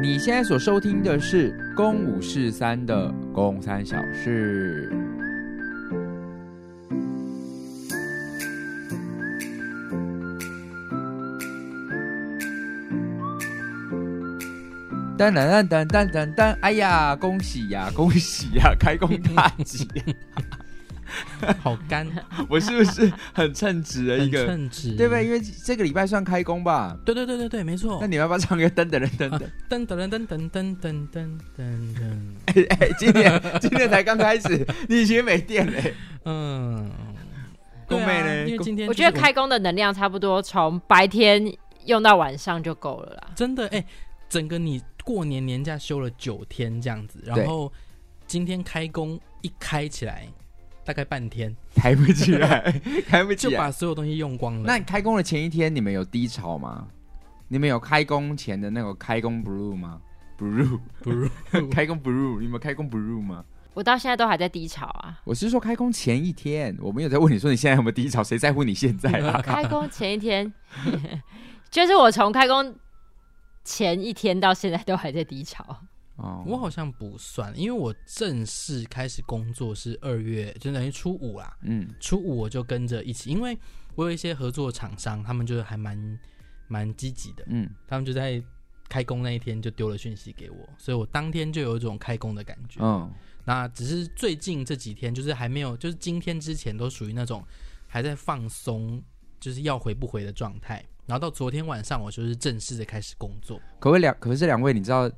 你现在所收听的是《公五四三》的《公三小事》。噔噔噔噔噔噔噔！哎呀，恭喜呀，恭喜呀，开工大吉！好干，我是不是很称职的一个？称职，对不对？因为这个礼拜算开工吧？对对对对对，没错。那你要不要唱个噔噔噔噔噔噔噔噔噔噔噔噔噔噔？哎 哎，今天今天才刚开始，你已经没电嘞。嗯，工妹呢？因为今天我觉得开工的能量差不多从白天用到晚上就够了啦。真的哎，整个你。过年年假休了九天这样子，然后今天开工一开起来，大概半天抬不起来，抬不起来，就把所有东西用光了。那你开工的前一天，你们有低潮吗？你们有开工前的那个开工 blue 吗？blue blue 开工 blue，你们开工 blue 吗？我到现在都还在低潮啊。我是说开工前一天，我没有在问你说你现在有没有低潮，谁在乎你现在啊？开工前一天，就是我从开工。前一天到现在都还在低潮哦，我好像不算，因为我正式开始工作是二月，就等于初五啦。嗯，初五我就跟着一起，因为我有一些合作厂商，他们就是还蛮蛮积极的。嗯，他们就在开工那一天就丢了讯息给我，所以我当天就有一种开工的感觉。嗯，那只是最近这几天就是还没有，就是今天之前都属于那种还在放松，就是要回不回的状态。然后到昨天晚上，我就是正式的开始工作。可位两，可是这两位，你知道，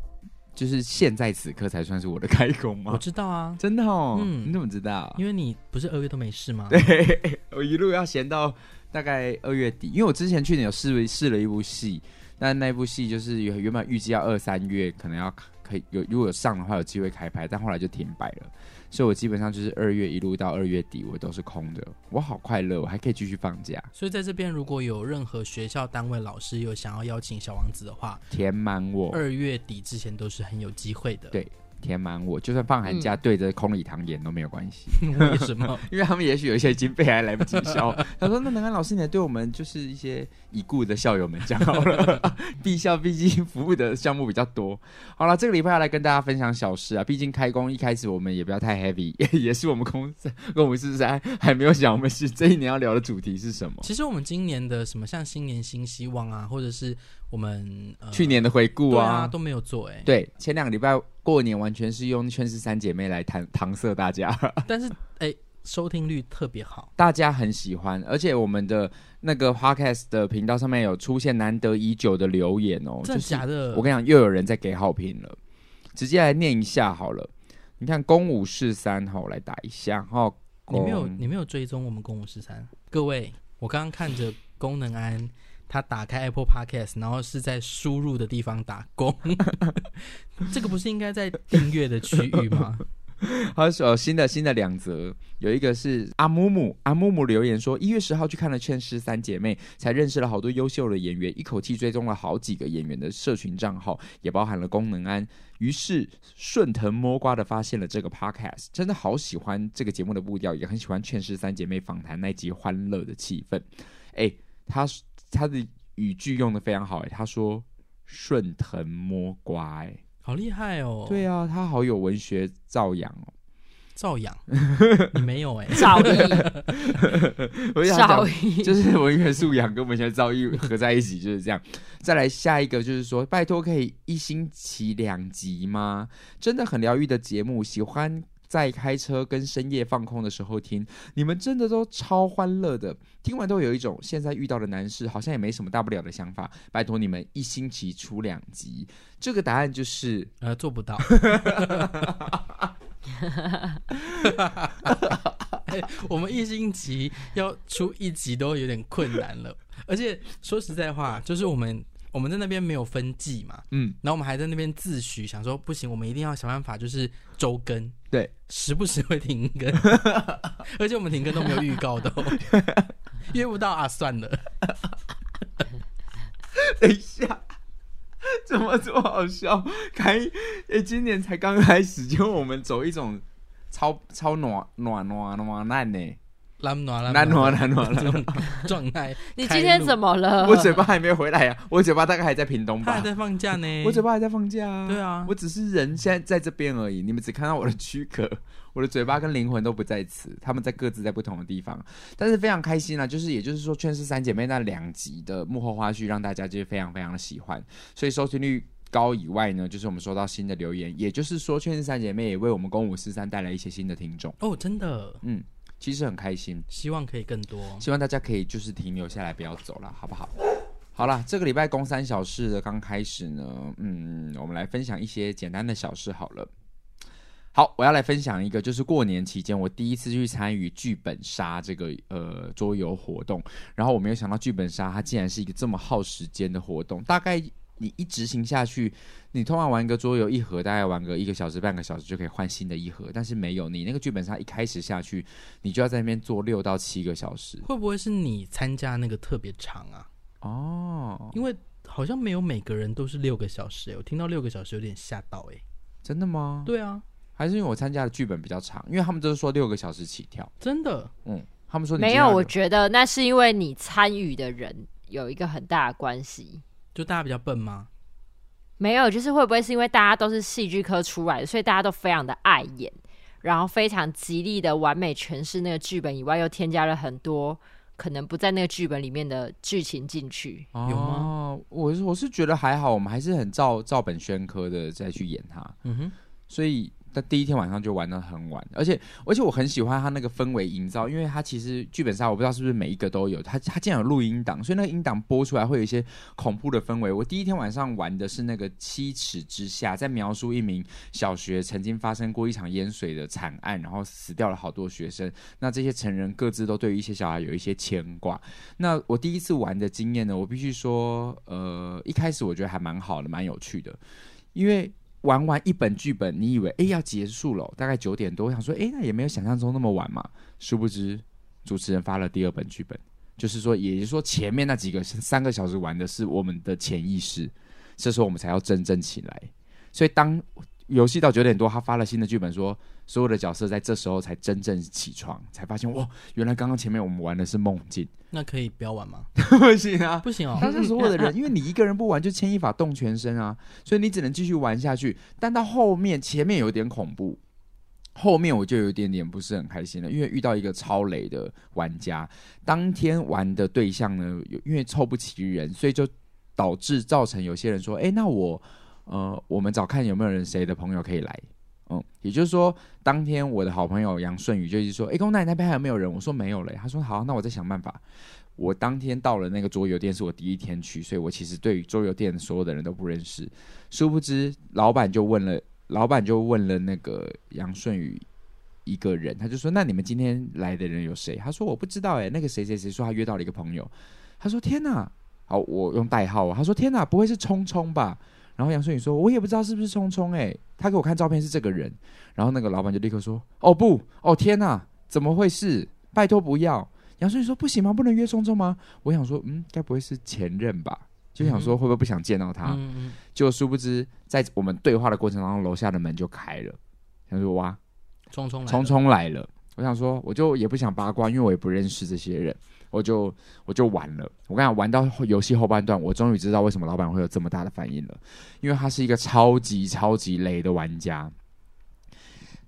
就是现在此刻才算是我的开工吗？我知道啊，真的哦。嗯，你怎么知道？因为你不是二月都没事吗？对，我一路要闲到大概二月底，因为我之前去年有试试了一部戏，但那部戏就是原原本预计要二三月可能要可以有，如果有上的话有机会开拍，但后来就停摆了。所以，我基本上就是二月一路到二月底，我都是空的。我好快乐，我还可以继续放假。所以，在这边如果有任何学校单位老师有想要邀请小王子的话，填满我。二月底之前都是很有机会的。对。填满我，就算放寒假对着空礼堂演都没有关系。嗯、为什么？因为他们也许有一些已经费还来不及消。他说：“那南安老师，你对我们就是一些已故的校友们讲好了，毕校毕竟服务的项目比较多。”好了，这个礼拜要来跟大家分享小事啊。毕竟开工一开始我们也不要太 heavy，也是我们公司跟我们是在还没有想我们是这一年要聊的主题是什么。其实我们今年的什么像新年新希望啊，或者是。我们、呃、去年的回顾啊，啊都没有做哎、欸。对，前两个礼拜过年完全是用劝世三姐妹来搪搪塞大家，但是哎、欸，收听率特别好，大家很喜欢，而且我们的那个 podcast 的频道上面有出现难得已久的留言哦，真的假的？我跟你讲，又有人在给好评了，直接来念一下好了。你看公五四三号来打一下哈，你没有你没有追踪我们公五四三，各位，我刚刚看着功能安。他打开 Apple Podcast，然后是在输入的地方打工，这个不是应该在订阅的区域吗？好，有新的新的两则，有一个是阿木木阿木木留言说，一月十号去看了《劝世三姐妹》，才认识了好多优秀的演员，一口气追踪了好几个演员的社群账号，也包含了功能安，于是顺藤摸瓜的发现了这个 Podcast，真的好喜欢这个节目的步调，也很喜欢《劝世三姐妹》访谈那集欢乐的气氛。哎，他。他的语句用的非常好哎，他说“顺藤摸瓜”哎，好厉害哦！对啊，他好有文学造诣哦，造养 你没有哎，造诣，造诣就是文学素养跟文学造诣合在一起就是这样。再来下一个就是说，拜托可以一星期两集吗？真的很疗愈的节目，喜欢。在开车跟深夜放空的时候听，你们真的都超欢乐的，听完都有一种现在遇到的难事好像也没什么大不了的想法。拜托你们一星期出两集，这个答案就是呃做不到。欸，我们一星期要出一集都有点困难了，而且说实在话，就是我们。我们在那边没有分季嘛，嗯，然后我们还在那边自诩，想说不行，我们一定要想办法，就是周更，对，时不时会停更，而且我们停更都没有预告的，约不到啊，算了。等一下，怎么这么好笑？开，哎、欸，今年才刚开始，就我们走一种超超暖暖暖暖烂呢。暖暖暖暖暖暖状态。你今天怎么了？我嘴巴还没回来呀、啊，我嘴巴大概还在屏东吧。他还在放假呢。我嘴巴还在放假啊。对啊，我只是人现在在这边而已，你们只看到我的躯壳，我的嘴巴跟灵魂都不在此，他们在各自在不同的地方。但是非常开心啊，就是也就是说，《劝世三姐妹》那两集的幕后花絮让大家就是非常非常的喜欢，所以收听率高以外呢，就是我们收到新的留言，也就是说，《劝世三姐妹》也为我们公五四三带来一些新的听众哦，真的，嗯。其实很开心，希望可以更多，希望大家可以就是停留下来，不要走了，好不好？好了，这个礼拜公三小事的刚开始呢，嗯，我们来分享一些简单的小事好了。好，我要来分享一个，就是过年期间我第一次去参与剧本杀这个呃桌游活动，然后我没有想到剧本杀它竟然是一个这么耗时间的活动，大概。你一执行下去，你通常玩一个桌游一盒，大概玩个一个小时、半个小时就可以换新的一盒。但是没有，你那个剧本杀一开始下去，你就要在那边坐六到七个小时。会不会是你参加那个特别长啊？哦，因为好像没有每个人都是六个小时。我听到六个小时有点吓到哎。真的吗？对啊，还是因为我参加的剧本比较长，因为他们都是说六个小时起跳。真的？嗯，他们说没有。我觉得那是因为你参与的人有一个很大的关系。就大家比较笨吗？没有，就是会不会是因为大家都是戏剧科出来的，所以大家都非常的爱演，然后非常极力的完美诠释那个剧本以外，又添加了很多可能不在那个剧本里面的剧情进去。哦、有吗？我我是觉得还好，我们还是很照照本宣科的再去演它。嗯哼，所以。但第一天晚上就玩得很晚，而且而且我很喜欢他那个氛围营造，因为他其实剧本杀我不知道是不是每一个都有，他他竟然有录音档，所以那个音档播出来会有一些恐怖的氛围。我第一天晚上玩的是那个七尺之下，在描述一名小学曾经发生过一场淹水的惨案，然后死掉了好多学生。那这些成人各自都对于一些小孩有一些牵挂。那我第一次玩的经验呢，我必须说，呃，一开始我觉得还蛮好的，蛮有趣的，因为。玩完一本剧本，你以为哎要结束了，大概九点多，我想说哎那也没有想象中那么晚嘛。殊不知主持人发了第二本剧本，就是说，也就是说前面那几个三个小时玩的是我们的潜意识，这时候我们才要真正起来。所以当游戏到九点多，他发了新的剧本说，说所有的角色在这时候才真正起床，才发现哇，原来刚刚前面我们玩的是梦境。那可以不要玩吗？不行啊，不行哦。但是所有的人，因为你一个人不玩，就牵一发动全身啊，所以你只能继续玩下去。但到后面，前面有点恐怖，后面我就有一点点不是很开心了，因为遇到一个超雷的玩家。当天玩的对象呢，因为凑不齐人，所以就导致造成有些人说：“哎，那我。”呃，我们找看有没有人谁的朋友可以来，嗯，也就是说，当天我的好朋友杨顺宇就是说，哎，公奶那边还有没有人？我说没有嘞。他说好，那我再想办法。我当天到了那个桌游店，是我第一天去，所以我其实对桌游店所有的人都不认识。殊不知，老板就问了，老板就问了那个杨顺宇一个人，他就说，那你们今天来的人有谁？他说我不知道，哎，那个谁谁谁说他约到了一个朋友。他说天哪，好，我用代号。他说天哪，不会是聪聪吧？然后杨顺宇说：“我也不知道是不是聪聪哎，他给我看照片是这个人。”然后那个老板就立刻说：“哦不，哦天哪，怎么会是？拜托不要！”杨顺宇说：“不行吗？不能约聪聪吗？”我想说：“嗯，该不会是前任吧？”就想说会不会不想见到他？嗯嗯。就殊不知，在我们对话的过程当中，楼下的门就开了。他说：“哇，聪聪聪聪来了。”我想说，我就也不想八卦，因为我也不认识这些人。我就我就玩了，我跟你讲，玩到游戏后半段，我终于知道为什么老板会有这么大的反应了，因为他是一个超级超级雷的玩家。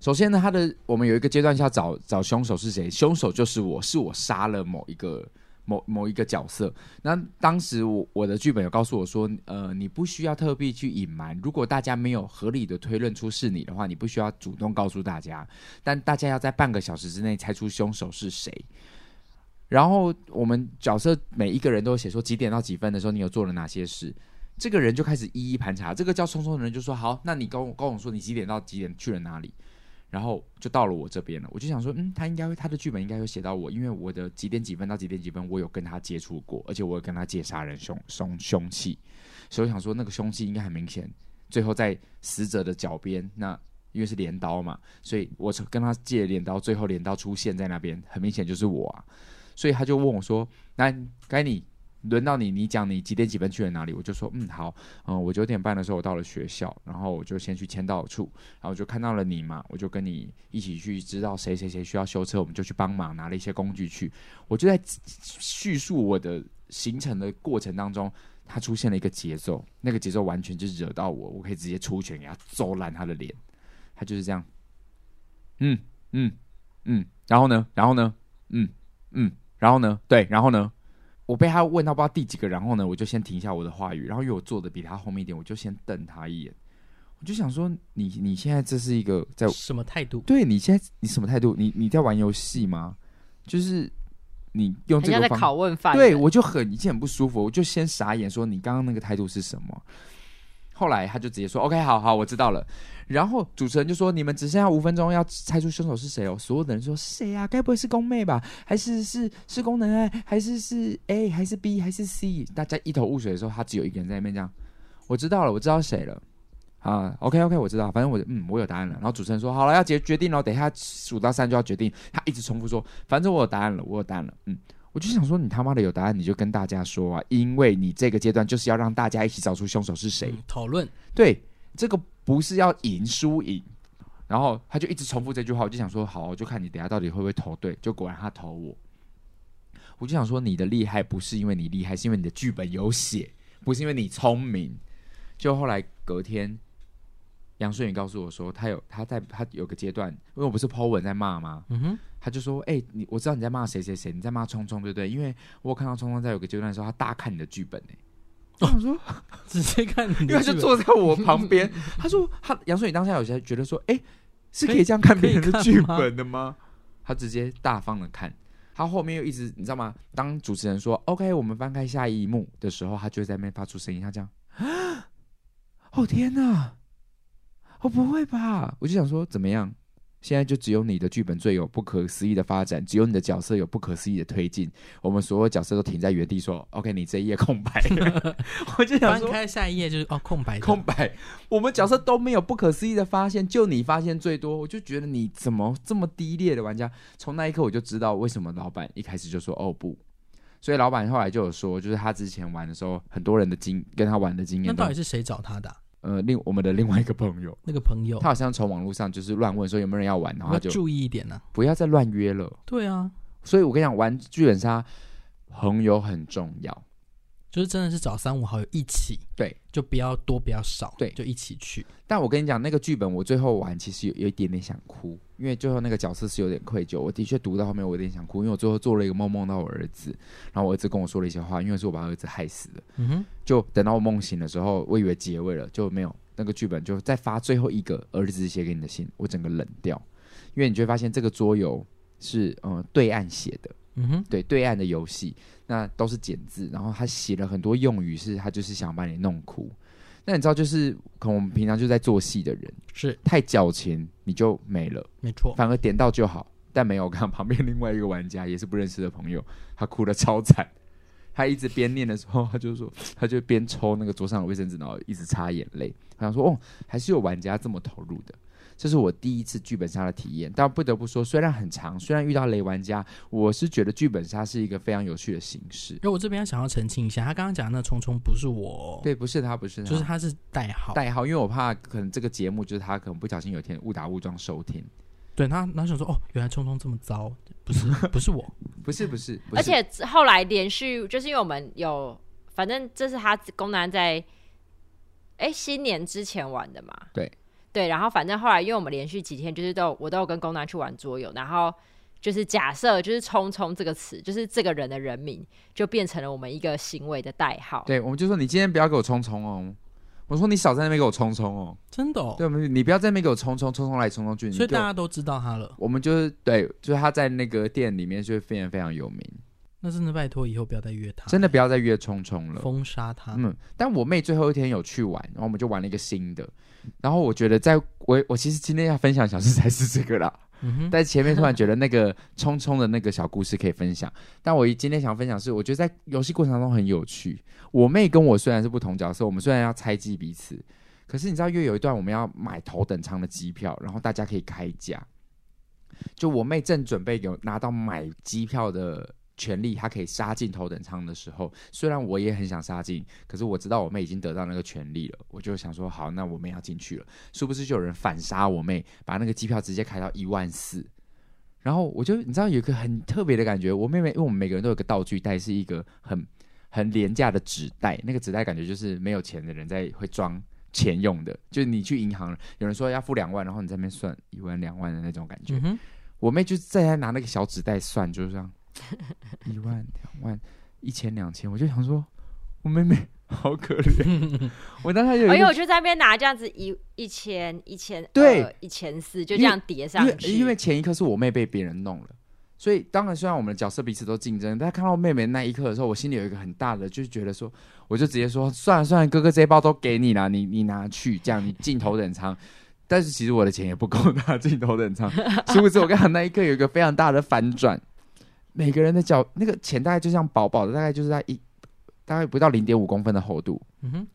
首先呢，他的我们有一个阶段是要找找凶手是谁，凶手就是我，是我杀了某一个某某一个角色。那当时我我的剧本有告诉我说，呃，你不需要特别去隐瞒，如果大家没有合理的推论出是你的话，你不需要主动告诉大家，但大家要在半个小时之内猜出凶手是谁。然后我们角色每一个人都写说几点到几分的时候，你有做了哪些事，这个人就开始一一盘查。这个叫聪聪的人就说：“好，那你跟我跟我说你几点到几点去了哪里？”然后就到了我这边了。我就想说，嗯，他应该会他的剧本应该有写到我，因为我的几点几分到几点几分，我有跟他接触过，而且我有跟他借杀人凶凶凶器，所以我想说那个凶器应该很明显。最后在死者的脚边，那因为是镰刀嘛，所以我跟他借镰刀，最后镰刀出现在那边，很明显就是我啊。所以他就问我说：“那该你轮到你，你讲你几点几分去了哪里？”我就说：“嗯，好，嗯，我九点半的时候我到了学校，然后我就先去签到处，然后我就看到了你嘛，我就跟你一起去知道谁谁谁需要修车，我们就去帮忙拿了一些工具去。我就在叙述我的行程的过程当中。”他出现了一个节奏，那个节奏完全就惹到我，我可以直接出拳给他揍烂他的脸。他就是这样，嗯嗯嗯，然后呢，然后呢，嗯嗯，然后呢，对，然后呢，我被他问到不知道第几个，然后呢，我就先停下我的话语，然后因为我坐的比他后面一点，我就先瞪他一眼，我就想说，你你现在这是一个在什么态度？对，你现在你什么态度？你你在玩游戏吗？就是。你用这个方拷问犯，对我就很一切很不舒服，我就先傻眼，说你刚刚那个态度是什么？后来他就直接说：“OK，好好，我知道了。”然后主持人就说：“你们只剩下五分钟要猜出凶手是谁哦。”所有的人说：“谁啊？该不会是宫妹吧？还是是是宫能爱？还是是 A？还是 B？还是 C？” 大家一头雾水的时候，他只有一个人在那边这样：“我知道了，我知道谁了。”啊，OK，OK，我知道，反正我嗯，我有答案了。然后主持人说：“好了，要决决定了，等一下数到三就要决定。”他一直重复说：“反正我有答案了，我有答案了。”嗯，我就想说，你他妈的有答案，你就跟大家说啊，因为你这个阶段就是要让大家一起找出凶手是谁，讨论。对，这个不是要赢输赢。然后他就一直重复这句话，我就想说，好，我就看你等下到底会不会投对。就果然他投我。我就想说，你的厉害不是因为你厉害，是因为你的剧本有写，不是因为你聪明。就后来隔天。杨顺宇告诉我说，他有他在他有个阶段，因为我不是 po 文在骂吗？嗯哼，他就说：“哎、欸，你我知道你在骂谁谁谁，你在骂聪聪对不对？因为我看到聪聪在有个阶段的时候，他大看你的剧本。哦”我说：“ 直接看因为他就坐在我旁边。”他说：“他杨顺宇当下有些觉得说，哎、欸，是可以这样看别人的剧本的吗？”他直接大方的看，他后面又一直你知道吗？当主持人说 “OK，我们翻开下一幕”的时候，他就在那边发出声音，他这样：“ 哦天哪！”我、哦、不会吧？我就想说，怎么样？现在就只有你的剧本最有不可思议的发展，只有你的角色有不可思议的推进。我们所有角色都停在原地，说：“OK，你这一页空白。”我就想说，翻开下一页就是哦，空白，空白。我们角色都没有不可思议的发现，就你发现最多。我就觉得你怎么这么低劣的玩家？从那一刻我就知道为什么老板一开始就说：“哦不。”所以老板后来就有说，就是他之前玩的时候，很多人的经跟他玩的经验。那到底是谁找他的、啊？呃，另我们的另外一个朋友，那个朋友，他好像从网络上就是乱问说有没有人要玩，然后他就注意一点呢、啊，不要再乱约了。对啊，所以我跟你讲，玩剧本杀朋友很重要，就是真的是找三五好友一起，对，就不要多，不要少，对，就一起去。但我跟你讲，那个剧本我最后玩，其实有有一点点想哭。因为最后那个角色是有点愧疚，我的确读到后面我有点想哭，因为我最后做了一个梦，梦到我儿子，然后我儿子跟我说了一些话，因为是我把儿子害死的。嗯哼，就等到我梦醒的时候，我以为结尾了，就没有那个剧本就再发最后一个儿子写给你的信，我整个冷掉，因为你就会发现这个桌游是嗯对岸写的，嗯哼，对对岸的游戏，那都是简字，然后他写了很多用语，是他就是想把你弄哭。那你知道，就是可能我们平常就在做戏的人，是太矫情，你就没了，没错。反而点到就好，但没有。我看旁边另外一个玩家也是不认识的朋友，他哭的超惨。他一直边念的时候，他就说，他就边抽那个桌上的卫生纸，然后一直擦眼泪。他想说，哦，还是有玩家这么投入的。这是我第一次剧本杀的体验，但不得不说，虽然很长，虽然遇到雷玩家，我是觉得剧本杀是一个非常有趣的形式。那我这边想要澄清一下，他刚刚讲的那聪聪不是我，对，不是他，不是他，就是他是代号，代号，因为我怕可能这个节目就是他可能不小心有一天误打误撞收听，对他，然后想说，哦，原来聪聪这么糟，不是，不是我，不是，不是，不是，而且后来连续就是因为我们有，反正这是他公男在，哎，新年之前玩的嘛，对。对，然后反正后来，因为我们连续几天就是都有我都有跟公男去玩桌游，然后就是假设就是“聪聪”这个词，就是这个人的人名，就变成了我们一个行为的代号。对，我们就说你今天不要给我聪聪哦，我说你少在那边给我聪聪哦，真的哦。对，我们你不要在那边给我聪聪，聪聪来，聪聪去。所以大家都知道他了。我们就是对，就是他在那个店里面就非常非常有名。那真的拜托以后不要再约他，真的不要再约聪聪了，封杀他。嗯，但我妹最后一天有去玩，然后我们就玩了一个新的。然后我觉得在，在我我其实今天要分享小事才是这个啦。嗯哼，在前面突然觉得那个匆匆的那个小故事可以分享，但我今天想分享是，我觉得在游戏过程当中很有趣。我妹跟我虽然是不同角色，我们虽然要猜忌彼此，可是你知道，又有一段我们要买头等舱的机票，然后大家可以开价。就我妹正准备有拿到买机票的权利，他可以杀进头等舱的时候，虽然我也很想杀进，可是我知道我妹已经得到那个权利了，我就想说好，那我妹要进去了。殊不知就有人反杀我妹，把那个机票直接开到一万四。然后我就你知道有一个很特别的感觉，我妹妹因为我们每个人都有个道具袋，是一个很很廉价的纸袋，那个纸袋感觉就是没有钱的人在会装钱用的，就是你去银行，有人说要付两万，然后你在那边算一万两万的那种感觉。嗯我妹就在那拿那个小纸袋算，就是这样，一万两万一千两千，我就想说，我妹妹 好可怜。我当时有，哎呦，我就在那边拿这样子一一千一千，对，一千四就这样叠上去。因为，因为前一刻是我妹被别人弄了，所以当然虽然我们的角色彼此都竞争，但看到妹妹那一刻的时候，我心里有一个很大的，就是觉得说，我就直接说，算了算了，哥哥这一包都给你了，你你拿去，这样你镜头等舱。但是其实我的钱也不够拿镜头等舱，殊不知我刚才那一刻有一个非常大的反转，每个人的脚那个钱大概就像薄薄的，大概就是在一大概不到零点五公分的厚度。嗯哼，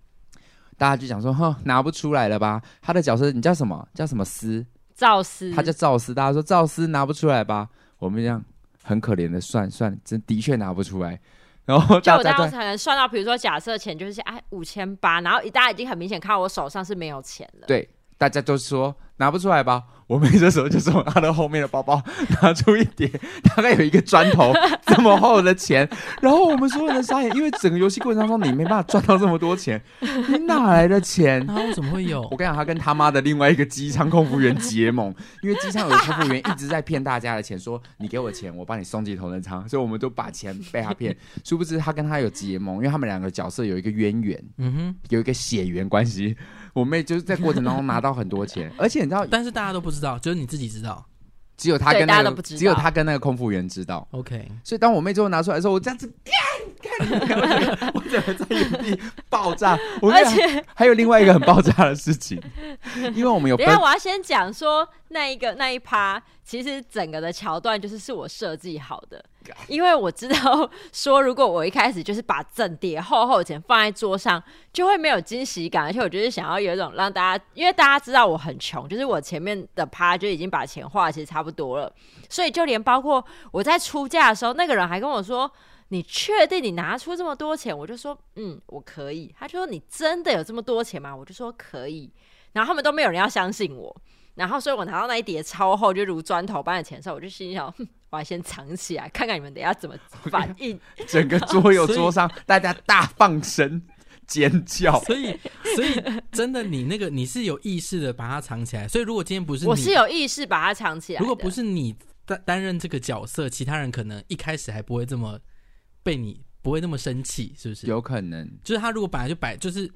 大家就讲说，哼，拿不出来了吧？他的角色你叫什么？叫什么斯？赵斯，他叫赵斯。大家说赵斯拿不出来吧？我们这样很可怜的算算，真的确拿不出来。然后就我当时可能算到，比如说假设钱就是哎五千八，然后大家已经很明显看到我手上是没有钱了。对。大家都说拿不出来吧？我妹这时候就从她的后面的包包 拿出一叠，大概有一个砖头 这么厚的钱。然后我们所有人傻眼，因为整个游戏过程当中你没办法赚到这么多钱，你哪来的钱？他，为什么会有？我跟你讲，他跟他妈的另外一个机舱空服员结盟，因为机舱有个空服员一直在骗大家的钱，说你给我钱，我帮你送进头等舱，所以我们都把钱被他骗。殊不知他跟他有结盟，因为他们两个角色有一个渊源，嗯哼，有一个血缘关系。我妹就是在过程当中拿到很多钱，而且你知道，但是大家都不知道，只有你自己知道，只有他跟那个，只有他跟那个空服员知道。OK，所以当我妹最后拿出来的时候，我这样子看，看，看，我怎么在原地爆炸。而且还有另外一个很爆炸的事情，因为我们有，等下我要先讲说那一个那一趴，其实整个的桥段就是是我设计好的。因为我知道，说如果我一开始就是把整叠厚厚的钱放在桌上，就会没有惊喜感。而且我就是想要有一种让大家，因为大家知道我很穷，就是我前面的趴就已经把钱花的其实差不多了，所以就连包括我在出价的时候，那个人还跟我说：“你确定你拿出这么多钱？”我就说：“嗯，我可以。”他就说：“你真的有这么多钱吗？”我就说：“可以。”然后他们都没有人要相信我。然后，所以我拿到那一叠超厚，就如砖头般的钱的时候，我就心想，我要先藏起来，看看你们等一下怎么反应。整个桌游桌上，大家大放声尖叫。所以，所以真的，你那个你是有意识的把它藏起来。所以，如果今天不是你，我是有意识把它藏起来。如果不是你担担任这个角色，其他人可能一开始还不会这么被你不会那么生气，是不是？有可能，就是他如果本来就摆就是。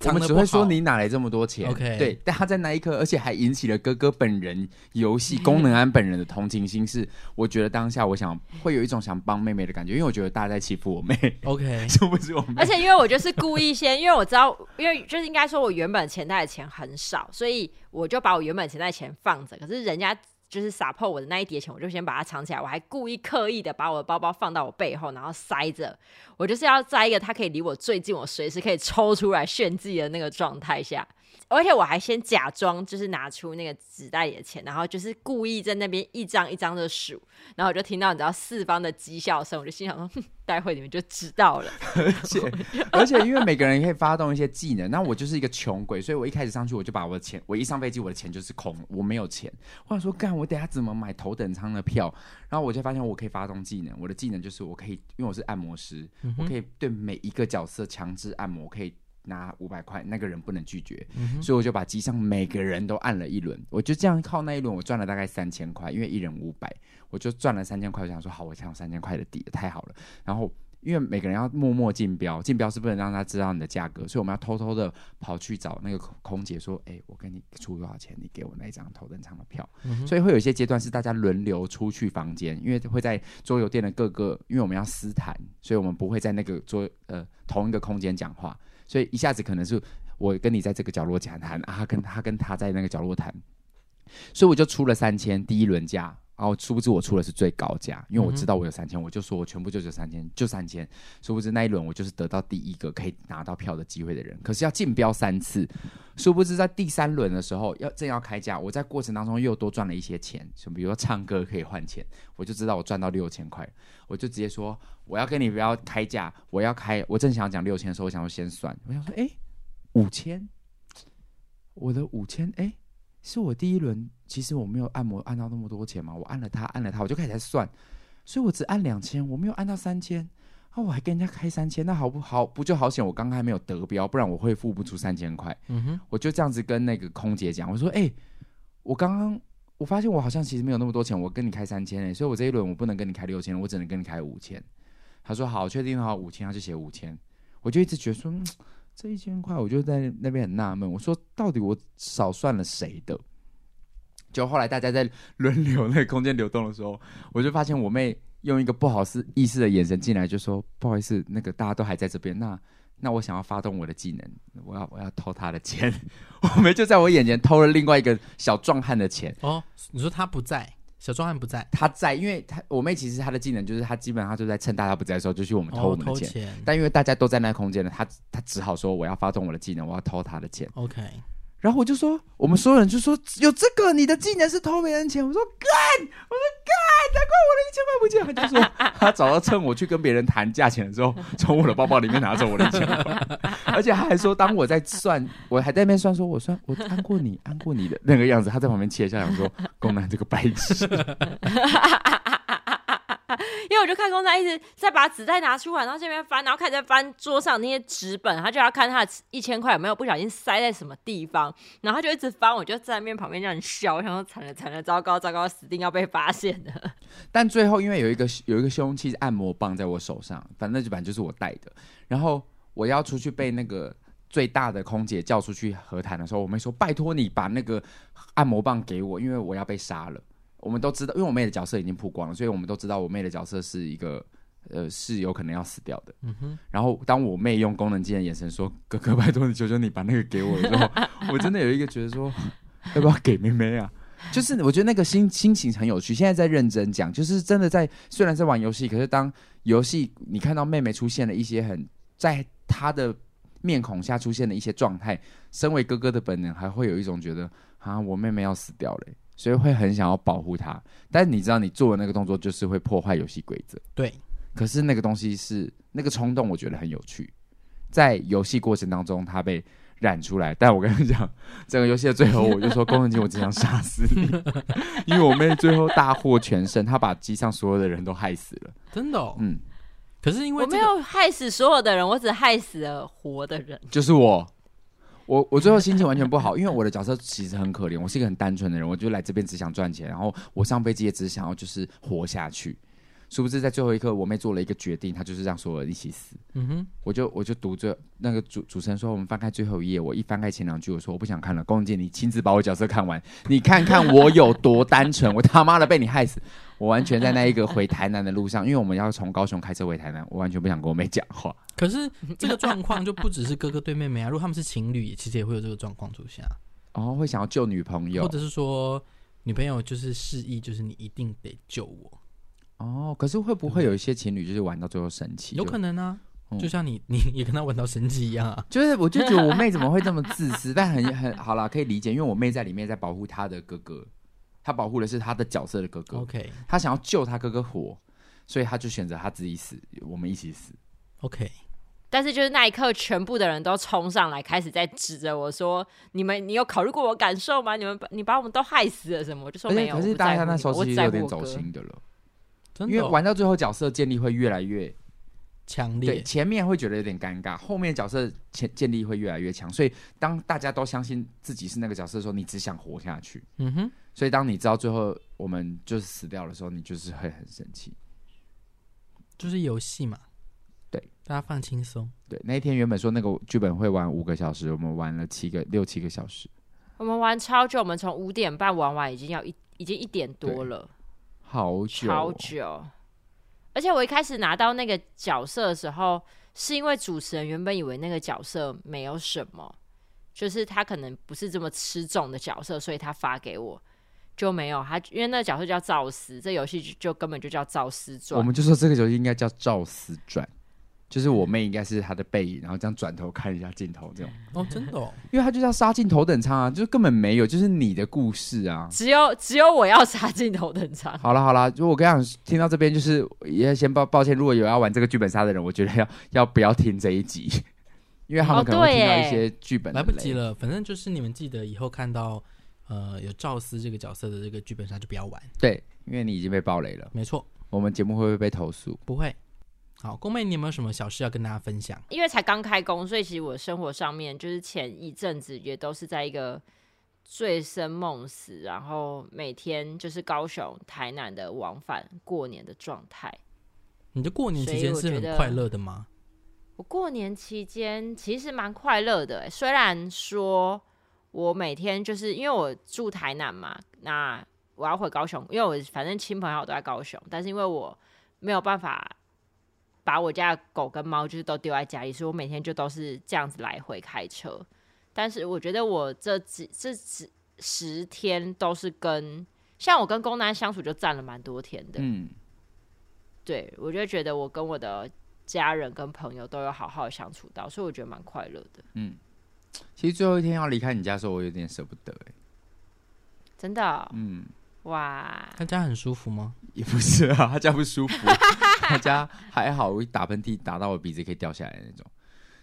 我们只会说你哪来这么多钱？OK，对，但他在那一刻，而且还引起了哥哥本人游戏功能安本人的同情心，是我觉得当下我想会有一种想帮妹妹的感觉，因为我觉得大家在欺负我妹。OK，是不是我妹？而且因为我就是故意先，因为我知道，因为就是应该说我原本钱袋的钱很少，所以我就把我原本钱袋钱放着，可是人家。就是撒破我的那一叠钱，我就先把它藏起来。我还故意刻意的把我的包包放到我背后，然后塞着。我就是要在一个他可以离我最近，我随时可以抽出来炫技的那个状态下。而且我还先假装就是拿出那个纸袋里的钱，然后就是故意在那边一张一张的数，然后我就听到你知道四方的讥笑声，我就心想说，待会你们就知道了。而 且而且因为每个人可以发动一些技能，那我就是一个穷鬼，所以我一开始上去我就把我的钱，我一上飞机我的钱就是空，我没有钱。我想说，干我等下怎么买头等舱的票？然后我就发现我可以发动技能，我的技能就是我可以，因为我是按摩师，我可以对每一个角色强制按摩，可以。拿五百块，那个人不能拒绝，嗯、所以我就把机上每个人都按了一轮，我就这样靠那一轮，我赚了大概三千块，因为一人五百，我就赚了三千块。我想说好，我想有三千块的底，太好了。然后因为每个人要默默竞标，竞标是不能让他知道你的价格，所以我们要偷偷的跑去找那个空姐说：“哎，我跟你出多少钱？你给我那一张头等舱的票。嗯”所以会有一些阶段是大家轮流出去房间，因为会在桌游店的各个，因为我们要私谈，所以我们不会在那个桌呃同一个空间讲话，所以一下子可能是我跟你在这个角落讲谈，啊，跟他跟他在那个角落谈，所以我就出了三千第一轮价。然后殊不知我出的是最高价，因为我知道我有三千，我就说我全部就只有三千，就三千。殊不知那一轮我就是得到第一个可以拿到票的机会的人。可是要竞标三次，殊不知在第三轮的时候要正要开价，我在过程当中又多赚了一些钱，就比如说唱歌可以换钱，我就知道我赚到六千块，我就直接说我要跟你不要开价，我要开。我正想讲六千的时候，我想说先算，我想说哎五千，我的五千哎。是我第一轮，其实我没有按摩按到那么多钱嘛，我按了他，按了他，我就开始在算，所以我只按两千，我没有按到三千，啊，我还跟人家开三千，那好不好？不就好险，我刚刚还没有得标，不然我会付不出三千块。嗯哼，我就这样子跟那个空姐讲，我说，哎、欸，我刚刚我发现我好像其实没有那么多钱，我跟你开三千哎，所以我这一轮我不能跟你开六千，我只能跟你开五千。他说好，确定好五千，他就写五千，我就一直觉得说。嗯这一千块，我就在那边很纳闷。我说，到底我少算了谁的？就后来大家在轮流那个空间流动的时候，我就发现我妹用一个不好思意思的眼神进来，就说：“不好意思，那个大家都还在这边，那那我想要发动我的技能，我要我要偷他的钱。”我妹就在我眼前偷了另外一个小壮汉的钱。哦，你说他不在？小壮汉不在，他在，因为他我妹其实她的技能就是她基本上就在趁大家不在的时候就去我们偷我们的钱，哦、钱，但因为大家都在那个空间了，她她只好说我要发动我的技能，我要偷他的钱。OK。然后我就说，我们所有人就说有这个，你的技能是偷别人钱。我说干，我说干，难怪我的一千块不见。他就说 他找到趁我去跟别人谈价钱的时候，从我的包包里面拿走我的钱，而且他还说，当我在算，我还在那边算，说我算我 按过你，按过你的那个样子，他在旁边窃笑，想说宫南这个白痴。因为我就看公仔一直在把纸袋拿出来，然后这边翻，然后开始在翻桌上那些纸本，他就要看他的一千块有没有不小心塞在什么地方，然后他就一直翻，我就在那边旁边这样笑，我想说惨了惨了，糟糕糟糕，死定要被发现了。但最后因为有一个有一个凶器是按摩棒在我手上，反正那本就是我带的，然后我要出去被那个最大的空姐叫出去和谈的时候，我妹说拜托你把那个按摩棒给我，因为我要被杀了。我们都知道，因为我妹的角色已经曝光了，所以我们都知道我妹的角色是一个，呃，是有可能要死掉的。嗯哼。然后当我妹用功能键的眼神说：“哥哥，拜托你，求求你把那个给我的时候，我真的有一个觉得说，要不要给妹妹啊？就是我觉得那个心心情很有趣。现在在认真讲，就是真的在，虽然在玩游戏，可是当游戏你看到妹妹出现了一些很在她的面孔下出现的一些状态，身为哥哥的本能还会有一种觉得啊，我妹妹要死掉了。”所以会很想要保护他，但你知道，你做的那个动作就是会破坏游戏规则。对，可是那个东西是那个冲动，我觉得很有趣。在游戏过程当中，他被染出来。但我跟你讲，整个游戏的最后，我就说：“工藤机，我只想杀死你，因为我妹最后大获全胜，她把机上所有的人都害死了。”真的哦？嗯。可是因为、这个、我没有害死所有的人，我只害死了活的人，就是我。我我最后心情完全不好，因为我的角色其实很可怜，我是一个很单纯的人，我就来这边只想赚钱，然后我上飞机也只想要就是活下去。殊不知在最后一刻，我妹做了一个决定，她就是让所有人一起死。嗯哼，我就我就读着那个主主持人说，我们翻开最后一页，我一翻开前两句，我说我不想看了。公姐，你亲自把我角色看完，你看看我有多单纯，我他妈的被你害死。我完全在那一个回台南的路上，因为我们要从高雄开车回台南，我完全不想跟我妹讲话。可是 这个状况就不只是哥哥对妹妹啊，如果他们是情侣，其实也会有这个状况出现。哦，会想要救女朋友，或者是说女朋友就是示意，就是你一定得救我。哦，可是会不会有一些情侣就是玩到最后生气？有可能啊，嗯、就像你，你也跟他玩到生气一样啊。就是我就觉得我妹怎么会这么自私？但很很好啦，可以理解，因为我妹在里面在保护她的哥哥，她保护的是她的角色的哥哥。OK，她想要救她哥哥活，所以她就选择她自己死，我们一起死。OK，但是就是那一刻，全部的人都冲上来，开始在指着我说：“你们，你有考虑过我感受吗？你们把你把我们都害死了什么？”我就说没有。可是大家那时候其实有点走心的了。哦、因为玩到最后，角色建立会越来越强烈。对，前面会觉得有点尴尬，后面角色建建立会越来越强。所以，当大家都相信自己是那个角色的时候，你只想活下去。嗯哼。所以，当你知道最后我们就是死掉的时候，你就是会很生气。就是游戏嘛，对，大家放轻松。对，那一天原本说那个剧本会玩五个小时，我们玩了七个六七个小时。我们玩超久，我们从五点半玩完，已经要一已经一点多了，好久，好久。而且我一开始拿到那个角色的时候，是因为主持人原本以为那个角色没有什么，就是他可能不是这么吃重的角色，所以他发给我就没有他，因为那个角色叫赵思，这游戏就，根本就叫赵思传。我们就说这个游戏应该叫赵思传。就是我妹应该是她的背影，然后这样转头看一下镜头这种哦，真的，哦，因为他就是要杀进头等舱啊，就是根本没有，就是你的故事啊，只有只有我要杀进头等舱。好了好了，如果我跟你讲，听到这边就是也先抱抱歉，如果有要玩这个剧本杀的人，我觉得要要不要听这一集，因为他们可能会听到一些剧本、哦、来不及了。反正就是你们记得以后看到呃有赵思这个角色的这个剧本杀就不要玩，对，因为你已经被暴雷了。没错，我们节目会不会被投诉？不会。好，宫妹，你有没有什么小事要跟大家分享？因为才刚开工，所以其实我生活上面就是前一阵子也都是在一个醉生梦死，然后每天就是高雄、台南的往返过年的状态。你的过年期间是很快乐的吗？我过年期间其实蛮快乐的，虽然说我每天就是因为我住台南嘛，那我要回高雄，因为我反正亲朋好友都在高雄，但是因为我没有办法。把我家的狗跟猫就是都丢在家里，所以我每天就都是这样子来回开车。但是我觉得我这几这几十天都是跟像我跟公男相处就占了蛮多天的。嗯，对，我就觉得我跟我的家人跟朋友都有好好相处到，所以我觉得蛮快乐的。嗯，其实最后一天要离开你家的时候，我有点舍不得哎，真的哦？嗯。哇，他家很舒服吗？也不是啊，他家不舒服，他家还好，我一打喷嚏打到我鼻子可以掉下来的那种。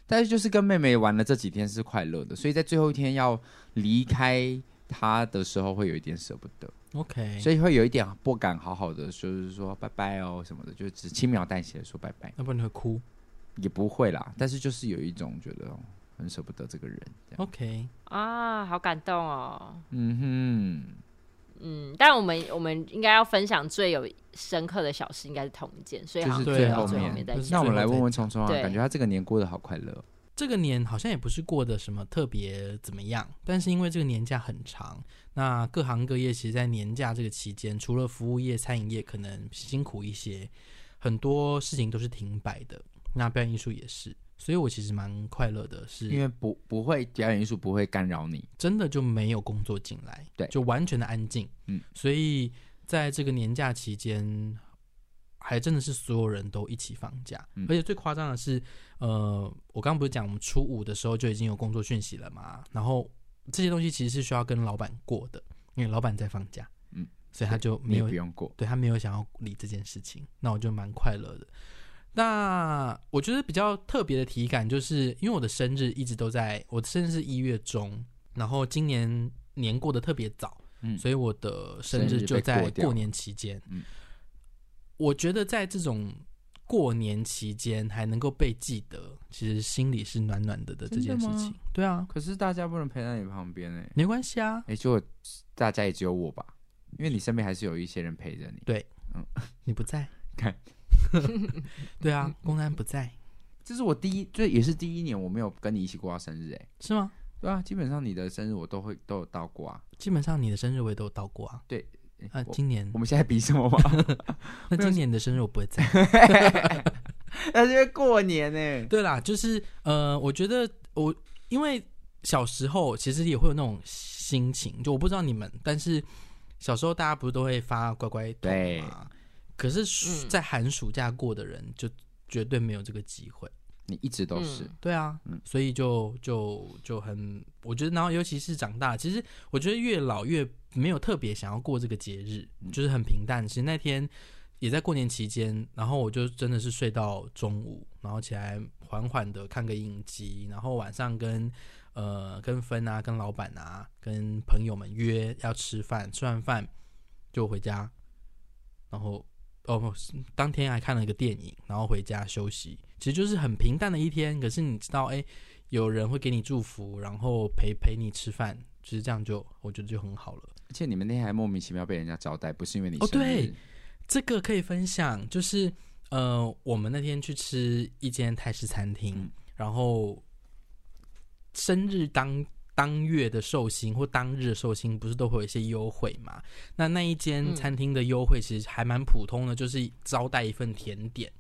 但是就是跟妹妹玩了这几天是快乐的，所以在最后一天要离开她的时候会有一点舍不得。OK，所以会有一点不敢好好的，就是说拜拜哦什么的，就只轻描淡写的说拜拜。要不然你会哭？也不会啦，但是就是有一种觉得很舍不得这个人。OK，啊，好感动哦。嗯哼。嗯，但我们我们应该要分享最有深刻的小事，应该是同一件，所以好像就是最后面，后面那我们来问问聪聪啊，感觉他这个年过得好快乐。这个年好像也不是过得什么特别怎么样，但是因为这个年假很长，那各行各业其实，在年假这个期间，除了服务业、餐饮业可能辛苦一些，很多事情都是停摆的。那表演艺术也是。所以我其实蛮快乐的是，是因为不不会表演艺术不会干扰你，真的就没有工作进来，对，就完全的安静。嗯，所以在这个年假期间，还真的是所有人都一起放假，嗯、而且最夸张的是，呃，我刚刚不是讲我们初五的时候就已经有工作讯息了嘛，然后这些东西其实是需要跟老板过的，因为老板在放假，嗯，所以他就没有不用过，对他没有想要理这件事情，那我就蛮快乐的。那我觉得比较特别的体感，就是因为我的生日一直都在，我的生日是一月中，然后今年年过得特别早，嗯，所以我的生日就在过年期间。嗯，我觉得在这种过年期间还能够被记得，其实心里是暖暖的的这件事情。对啊，可是大家不能陪在你旁边哎，没关系啊，哎，就大家也只有我吧，因为你身边还是有一些人陪着你。对，嗯，你不在，看。对啊，公安不在，这是我第一，这也是第一年我没有跟你一起过到生日，哎，是吗？对啊，基本上你的生日我都会都有到过啊。基本上你的生日我也都有到过啊。对，啊，今年我们现在比什么吗？那今年的生日我不会在，那是因为过年呢。对啦，就是呃，我觉得我因为小时候其实也会有那种心情，就我不知道你们，但是小时候大家不是都会发乖乖对吗？可是，在寒暑假过的人就绝对没有这个机会。你一直都是、嗯、对啊，嗯、所以就就就很，我觉得，然后尤其是长大，其实我觉得越老越没有特别想要过这个节日，就是很平淡。其实那天也在过年期间，然后我就真的是睡到中午，然后起来缓缓的看个影集，然后晚上跟呃跟芬啊、跟老板啊、跟朋友们约要吃饭，吃完饭就回家，然后。哦，不当天还看了一个电影，然后回家休息，其实就是很平淡的一天。可是你知道，哎，有人会给你祝福，然后陪陪你吃饭，其实这样就我觉得就很好了。而且你们那天还莫名其妙被人家招待，不是因为你。哦，对，这个可以分享，就是呃，我们那天去吃一间泰式餐厅，嗯、然后生日当当月的寿星或当日的寿星，不是都会有一些优惠嘛？那那一间餐厅的优惠其实还蛮普通的，就是招待一份甜点。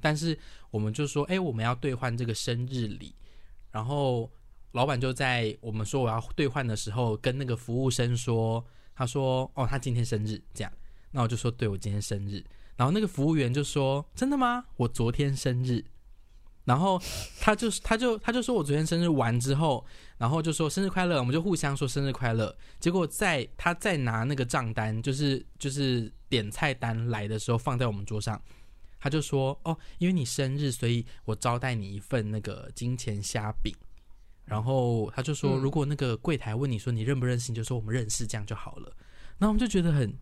但是我们就说，哎，我们要兑换这个生日礼，然后老板就在我们说我要兑换的时候，跟那个服务生说，他说，哦，他今天生日，这样。那我就说，对，我今天生日。然后那个服务员就说，真的吗？我昨天生日。然后他就他就他就说我昨天生日完之后，然后就说生日快乐，我们就互相说生日快乐。结果在他再拿那个账单，就是就是点菜单来的时候，放在我们桌上，他就说哦，因为你生日，所以我招待你一份那个金钱虾饼。然后他就说，如果那个柜台问你说你认不认识，你就说我们认识，这样就好了。然后我们就觉得很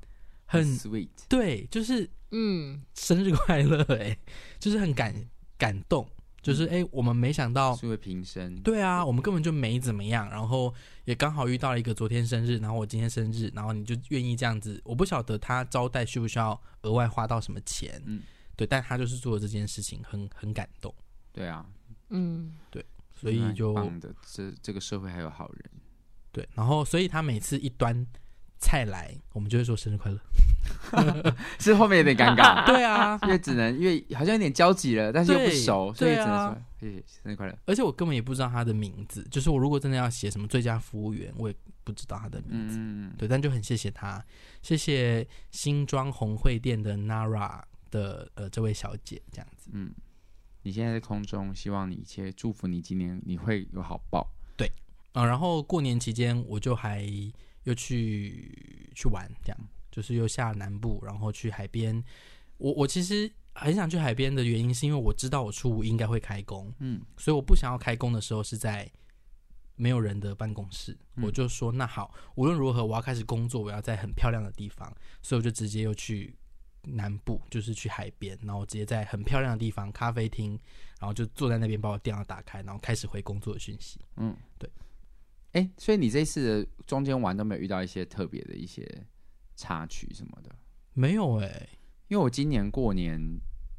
很 sweet，对，就是嗯，生日快乐，哎，就是很感感动。就是哎、欸，我们没想到是会平生，对啊，我们根本就没怎么样，然后也刚好遇到了一个昨天生日，然后我今天生日，然后你就愿意这样子。我不晓得他招待需不需要额外花到什么钱，嗯，对，但他就是做了这件事情，很很感动。对啊，嗯，对，所以就棒的，这这个社会还有好人，对，然后所以他每次一端菜来，我们就会说生日快乐。是后面有点尴尬，对啊，因为只能因为好像有点交集了，但是又不熟，所以只能说谢谢生日快乐。而且我根本也不知道他的名字，就是我如果真的要写什么最佳服务员，我也不知道他的名字。嗯，对，但就很谢谢他，谢谢新庄红会店的 Nara 的呃这位小姐这样子。嗯，你现在在空中，希望你一切祝福你今年你会有好报。对，啊、呃，然后过年期间我就还又去去玩这样。就是又下南部，然后去海边。我我其实很想去海边的原因，是因为我知道我初五应该会开工，嗯，所以我不想要开工的时候是在没有人的办公室。嗯、我就说那好，无论如何我要开始工作，我要在很漂亮的地方，所以我就直接又去南部，就是去海边，然后直接在很漂亮的地方咖啡厅，然后就坐在那边把我电脑打开，然后开始回工作的讯息。嗯，对。哎，所以你这次的中间玩都没有遇到一些特别的一些。插曲什么的没有哎、欸，因为我今年过年，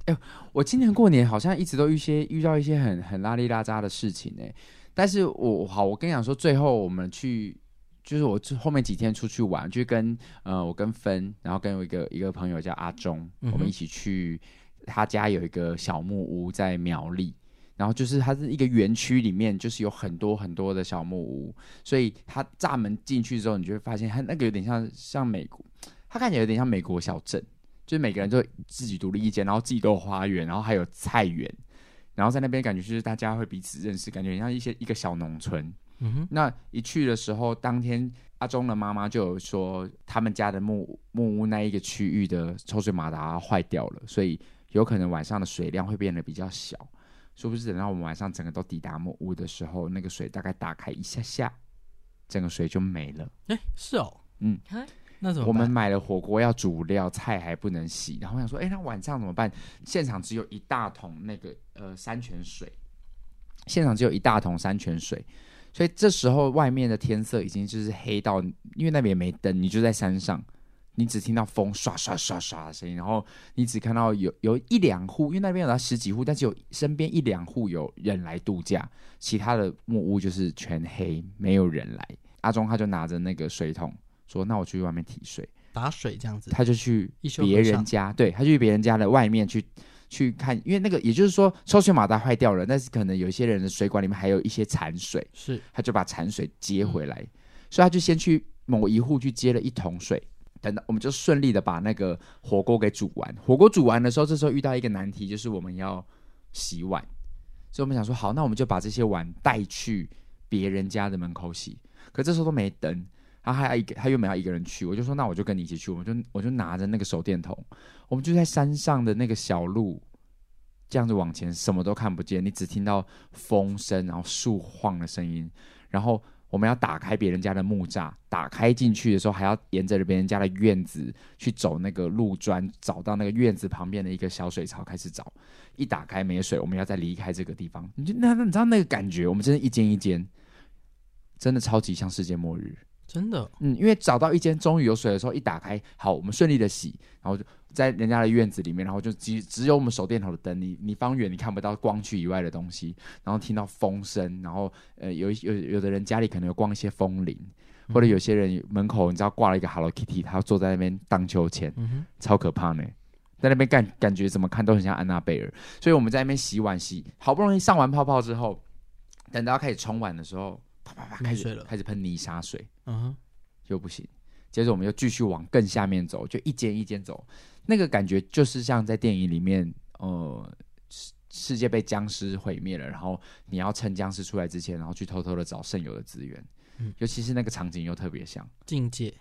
哎、欸，我今年过年好像一直都遇些遇到一些很很拉里拉扎的事情哎、欸，但是我好，我跟你讲说，最后我们去，就是我后面几天出去玩，就跟呃我跟芬，然后跟我一个一个朋友叫阿忠，嗯、我们一起去他家有一个小木屋在苗栗。然后就是它是一个园区里面，就是有很多很多的小木屋，所以它栅门进去之后，你就会发现它那个有点像像美国，它看起来有点像美国小镇，就是每个人都自己独立一间，然后自己都有花园，然后还有菜园，然后在那边感觉就是大家会彼此认识，感觉像一些一个小农村。嗯哼。那一去的时候，当天阿忠的妈妈就有说，他们家的木木屋那一个区域的抽水马达坏掉了，所以有可能晚上的水量会变得比较小。说不知等到我们晚上整个都抵达木屋的时候，那个水大概打开一下下，整个水就没了。哎，是哦，嗯，那怎么？我们买了火锅要煮料，菜还不能洗，然后我想说，哎，那晚上怎么办？现场只有一大桶那个呃山泉水，现场只有一大桶山泉水，所以这时候外面的天色已经就是黑到，因为那边也没灯，你就在山上。你只听到风刷刷刷刷的声音，然后你只看到有有一两户，因为那边有到十几户，但是有身边一两户有人来度假，其他的木屋就是全黑，没有人来。阿忠他就拿着那个水桶说：“那我去外面提水打水这样子。”他就去别人家，对，他就去别人家的外面去去看，因为那个也就是说抽水马达坏掉了，但是可能有些人的水管里面还有一些残水，是，他就把残水接回来，嗯、所以他就先去某一户去接了一桶水。等到我们就顺利的把那个火锅给煮完。火锅煮完的时候，这时候遇到一个难题，就是我们要洗碗。所以我们想说，好，那我们就把这些碗带去别人家的门口洗。可这时候都没灯，他还要一个，他又没要一个人去。我就说，那我就跟你一起去。我们就我就拿着那个手电筒，我们就在山上的那个小路，这样子往前，什么都看不见，你只听到风声，然后树晃的声音，然后。我们要打开别人家的木栅，打开进去的时候，还要沿着别人家的院子去走那个路砖，找到那个院子旁边的一个小水槽开始找。一打开没水，我们要再离开这个地方。你就那那，你知道那个感觉？我们真的一间一间，真的超级像世界末日，真的。嗯，因为找到一间终于有水的时候，一打开，好，我们顺利的洗，然后就在人家的院子里面，然后就只只有我们手电筒的灯，你你方圆你看不到光区以外的东西，然后听到风声，然后呃有有有的人家里可能有逛一些风铃，或者有些人门口你知道挂了一个 Hello Kitty，他坐在那边荡秋千，嗯、超可怕呢，在那边感感觉怎么看都很像安娜贝尔，所以我们在那边洗碗洗，好不容易上完泡泡之后，等到要开始冲碗的时候，啪啪啪开始开始喷泥沙水，嗯哼，又不行。接着我们又继续往更下面走，就一间一间走，那个感觉就是像在电影里面，呃，世世界被僵尸毁灭了，然后你要趁僵尸出来之前，然后去偷偷的找剩有的资源，嗯，尤其是那个场景又特别像境界，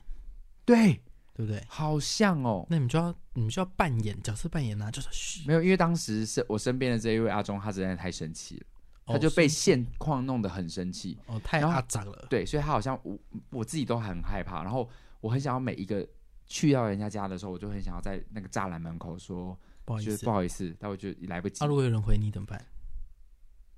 对，对不对？好像哦，那你们就要你们就要扮演角色扮演啊，就是嘘，没有，因为当时是我身边的这一位阿忠，他实在太生气了。他就被现况弄得很生气，哦，太阿杂了。对，所以他好像我我自己都很害怕，然后我很想要每一个去到人家家的时候，我就很想要在那个栅栏门口说不好意思，不好意思，但我就来不及。那、啊、如果有人回你怎么办？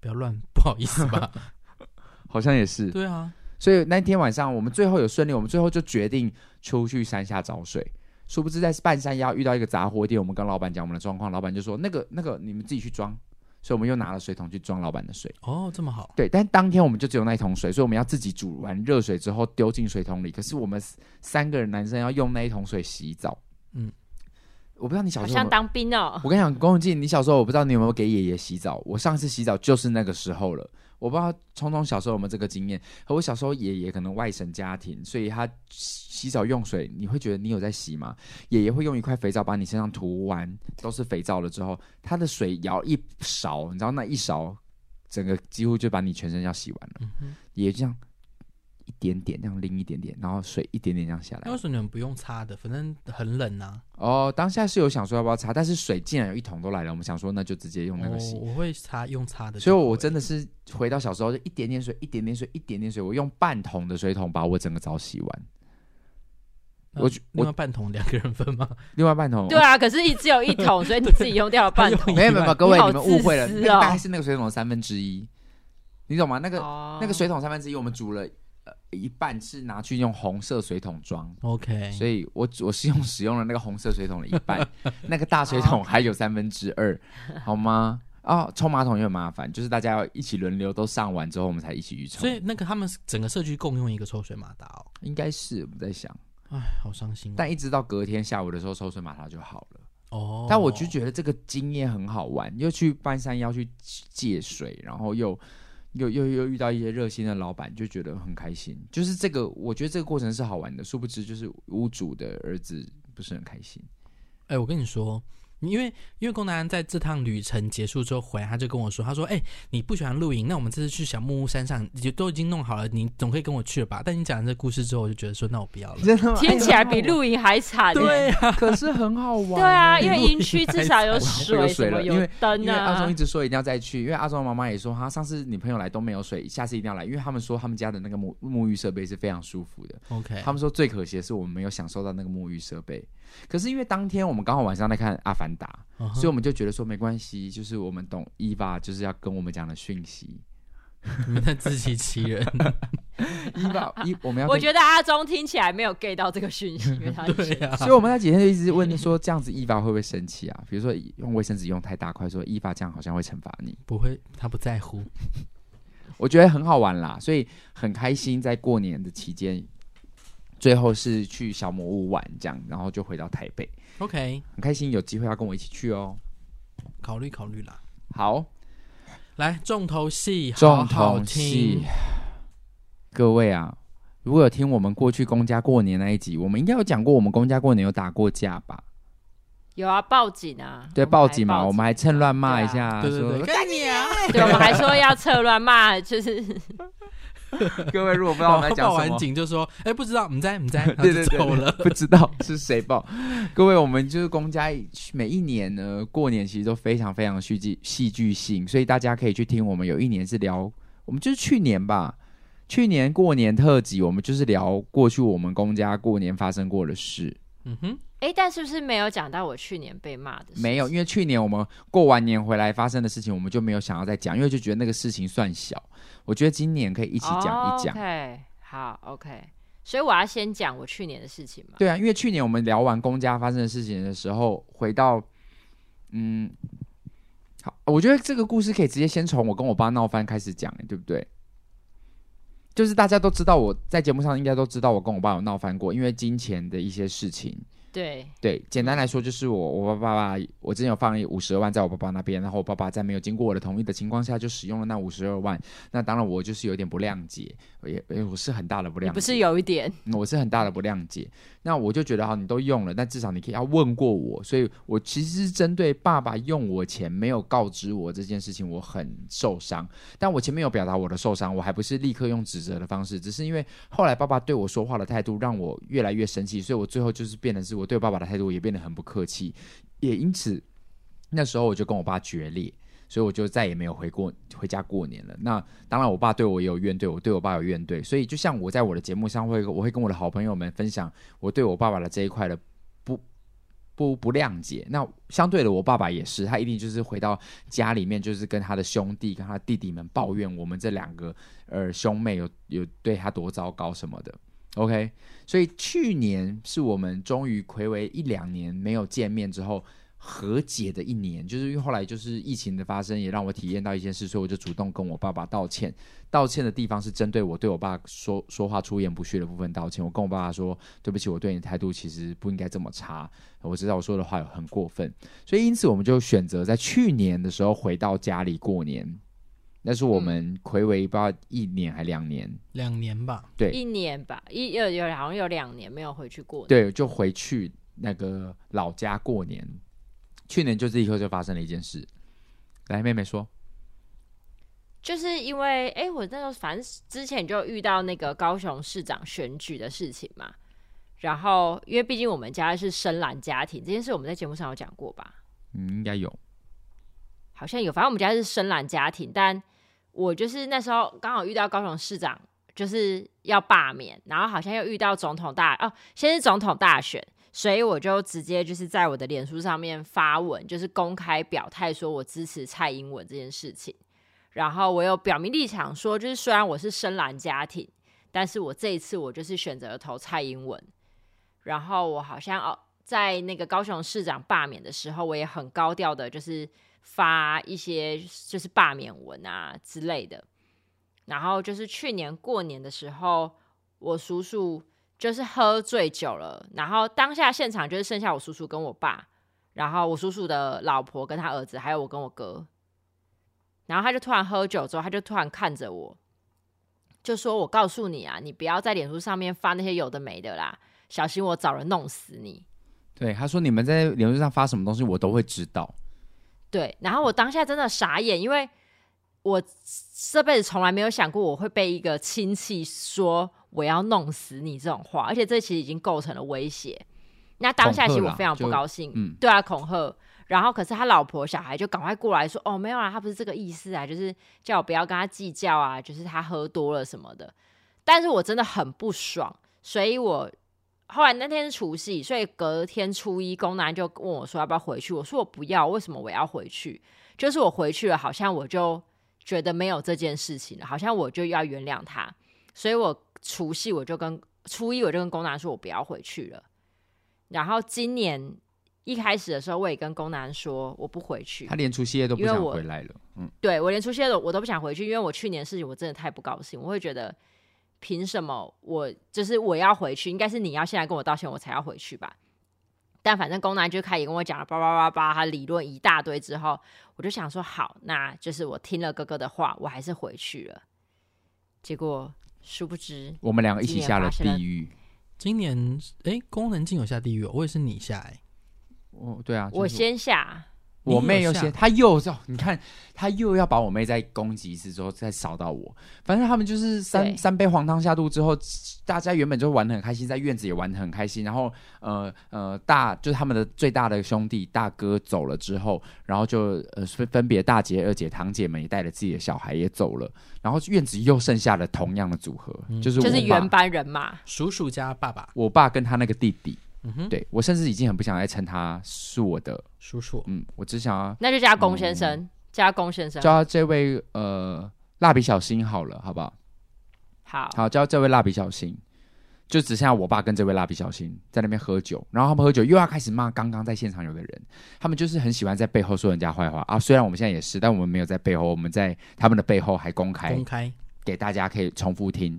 不要乱，不好意思吧？好像也是。对啊，所以那天晚上我们最后有顺利，我们最后就决定出去山下找水。殊不知在半山腰遇到一个杂货店，我们跟老板讲我们的状况，老板就说那个那个你们自己去装。所以我们又拿了水桶去装老板的水。哦，这么好。对，但当天我们就只有那一桶水，所以我们要自己煮完热水之后丢进水桶里。可是我们三个人男生要用那一桶水洗澡。嗯，我不知道你小时候有有，好像当兵哦。我跟你讲，龚永进你小时候我不知道你有没有给爷爷洗澡。我上次洗澡就是那个时候了。我不知道聪聪小时候有没有这个经验。和我小时候爷爷可能外省家庭，所以他洗澡用水，你会觉得你有在洗吗？爷爷会用一块肥皂把你身上涂完，都是肥皂了之后，他的水舀一勺，你知道那一勺，整个几乎就把你全身要洗完了。嗯、爷爷这样。一点点这样淋一点点，然后水一点点这样下来。那为什么你们不用擦的？反正很冷啊。哦，当下是有想说要不要擦，但是水竟然有一桶都来了，我们想说那就直接用那个洗。哦、我会擦，用擦的。所以我真的是回到小时候，就一点点水，一点点水，一点点水，我用半桶的水桶把我整个澡洗完。我另外半桶两个人分吗？另外半桶。对啊，可是你只有一桶，所以你自己用掉了半桶。没 有没有，各位你，你们误会了，那个、大概是那个水桶的三分之一，你懂吗？那个、哦、那个水桶三分之一，我们煮了。一半是拿去用红色水桶装，OK，所以我我是用使用了那个红色水桶的一半，那个大水桶还有三分之二，好吗？哦，冲马桶也很麻烦，就是大家要一起轮流都上完之后，我们才一起去冲。所以那个他们整个社区共用一个抽水马达哦，应该是我在想，哎，好伤心哦。但一直到隔天下午的时候，抽水马达就好了哦。但我就觉得这个经验很好玩，又去半山腰去借水，然后又。又又又遇到一些热心的老板，就觉得很开心。就是这个，我觉得这个过程是好玩的。殊不知，就是屋主的儿子不是很开心。哎、我跟你说。因为因为龚南在这趟旅程结束之后回来，他就跟我说：“他说，哎、欸，你不喜欢露营，那我们这次去小木屋山上，就都已经弄好了，你总可以跟我去了吧？”但你讲完这故事之后，我就觉得说：“那我不要了。”听起来比露营还惨。对啊，可是很好玩。对啊，因为营区至少有水，有水了，因为灯啊。因为阿忠一直说一定要再去，因为阿忠的妈妈也说，他上次你朋友来都没有水，下次一定要来，因为他们说他们家的那个沐沐浴设备是非常舒服的。OK，他们说最可惜的是我们没有享受到那个沐浴设备。可是因为当天我们刚好晚上在看《阿凡达》uh，-huh. 所以我们就觉得说没关系，就是我们懂伊娃就是要跟我们讲的讯息。你们在自欺欺人，伊娃伊我们要。我觉得阿忠听起来没有 get 到这个讯息，因为他 对啊。所以我们那几天就一直问说，这样子伊娃会不会生气啊？比如说用卫生纸用太大块，说伊娃这样好像会惩罚你。不会，他不在乎。我觉得很好玩啦，所以很开心，在过年的期间。最后是去小魔屋玩，这样，然后就回到台北。OK，很开心有机会要跟我一起去哦。考虑考虑啦。好，来重头戏，重头戏。各位啊，如果有听我们过去公家过年那一集，我们应该有讲过，我们公家过年有打过架吧？有啊，报警啊！对，报警嘛，我们还趁乱骂一下，对对对，干你啊！对，我们还说要趁乱骂，就是。各位如果不知道我们在讲什么，报完警就说：“哎、欸，不知道，你在，你在，对 对对，了 不知道是谁报。”各位，我们就是公家，每一年呢过年其实都非常非常戏剧戏剧性，所以大家可以去听。我们有一年是聊，我们就是去年吧，去年过年特辑，我们就是聊过去我们公家过年发生过的事。嗯哼。哎，但是不是没有讲到我去年被骂的事？没有，因为去年我们过完年回来发生的事情，我们就没有想要再讲，因为就觉得那个事情算小。我觉得今年可以一起讲一讲。Oh, OK，好，OK。所以我要先讲我去年的事情嘛。对啊，因为去年我们聊完公家发生的事情的时候，回到嗯，好，我觉得这个故事可以直接先从我跟我爸闹翻开始讲，对不对？就是大家都知道我在节目上应该都知道我跟我爸有闹翻过，因为金钱的一些事情。对。对，简单来说就是我我爸爸，我之前有放五十二万在我爸爸那边，然后我爸爸在没有经过我的同意的情况下就使用了那五十二万，那当然我就是有点不谅解，也我是很大的不谅解，不是有一点，我是很大的不谅解。那我就觉得哈，你都用了，但至少你可以要问过我，所以我其实是针对爸爸用我钱没有告知我这件事情，我很受伤。但我前面有表达我的受伤，我还不是立刻用指责的方式，只是因为后来爸爸对我说话的态度让我越来越生气，所以我最后就是变得是我对爸爸的态度也变得很不客气，也因此那时候我就跟我爸决裂。所以我就再也没有回过回家过年了。那当然，我爸对我也有怨怼，我对我爸有怨怼。所以就像我在我的节目上会，我会跟我的好朋友们分享我对我爸爸的这一块的不不不谅解。那相对的，我爸爸也是，他一定就是回到家里面，就是跟他的兄弟、跟他弟弟们抱怨我们这两个呃兄妹有有对他多糟糕什么的。OK，所以去年是我们终于睽违一两年没有见面之后。和解的一年，就是因为后来就是疫情的发生，也让我体验到一件事，所以我就主动跟我爸爸道歉。道歉的地方是针对我对我爸说说话出言不逊的部分道歉。我跟我爸爸说：“对不起，我对你的态度其实不应该这么差。我知道我说的话有很过分，所以因此我们就选择在去年的时候回到家里过年。那是我们睽违不知道一年还两年，两年吧？对，一年吧，一有有好像有两年没有回去过年。对，就回去那个老家过年。”去年就这一刻就发生了一件事，来，妹妹说，就是因为哎，我那时候反正之前就遇到那个高雄市长选举的事情嘛，然后因为毕竟我们家是深蓝家庭，这件事我们在节目上有讲过吧？嗯，应该有，好像有，反正我们家是深蓝家庭，但我就是那时候刚好遇到高雄市长就是要罢免，然后好像又遇到总统大哦，先是总统大选。所以我就直接就是在我的脸书上面发文，就是公开表态说我支持蔡英文这件事情。然后我有表明立场说，就是虽然我是深蓝家庭，但是我这一次我就是选择投蔡英文。然后我好像哦，在那个高雄市长罢免的时候，我也很高调的，就是发一些就是罢免文啊之类的。然后就是去年过年的时候，我叔叔。就是喝醉酒了，然后当下现场就是剩下我叔叔跟我爸，然后我叔叔的老婆跟他儿子，还有我跟我哥。然后他就突然喝酒之后，他就突然看着我，就说：“我告诉你啊，你不要在脸书上面发那些有的没的啦，小心我找人弄死你。”对，他说：“你们在脸书上发什么东西，我都会知道。”对，然后我当下真的傻眼，因为我这辈子从来没有想过我会被一个亲戚说。我要弄死你这种话，而且这其实已经构成了威胁。那当下其实我非常不高兴，嗯，对啊，恐吓。然后可是他老婆小孩就赶快过来说：“哦，没有啊，他不是这个意思啊，就是叫我不要跟他计较啊，就是他喝多了什么的。”但是我真的很不爽，所以我后来那天是除夕，所以隔天初一，公男就问我说要不要回去。我说我不要，为什么我要回去？就是我回去了，好像我就觉得没有这件事情了，好像我就要原谅他，所以我。除夕我就跟初一我就跟公男说，我不要回去了。然后今年一开始的时候，我也跟公男说我不回去。他连除夕夜都不想回来了。嗯，对，我连除夕夜我都不想回去，因为我去年的事情我真的太不高兴。我会觉得凭什么我就是我要回去，应该是你要现在跟我道歉，我才要回去吧。但反正公男就开始跟我讲了叭叭叭叭，他理论一大堆之后，我就想说好，那就是我听了哥哥的话，我还是回去了。结果。殊不知，我们两个一起下了地狱。今年，哎，功能进有下地狱，我也是你下，哎，哦，对啊，我先下。我妹又先，她又哦，你看，她又要把我妹再攻击一次之后再扫到我。反正他们就是三三杯黄汤下肚之后，大家原本就玩的很开心，在院子也玩的很开心。然后呃呃，大就是他们的最大的兄弟大哥走了之后，然后就呃分分别大姐、二姐、堂姐们也带着自己的小孩也走了。然后院子又剩下了同样的组合，嗯、就是就是原班人马，叔叔家爸爸，我爸跟他那个弟弟。嗯哼，对，我甚至已经很不想再称他是我的叔叔，嗯，我只想要那就叫龚先生，嗯、叫龚先生，叫这位呃蜡笔小新好了，好不好？好，好叫这位蜡笔小新。就只剩下我爸跟这位蜡笔小新在那边喝酒，然后他们喝酒又要开始骂刚刚在现场有的人，他们就是很喜欢在背后说人家坏话啊。虽然我们现在也是，但我们没有在背后，我们在他们的背后还公开公开给大家可以重复听。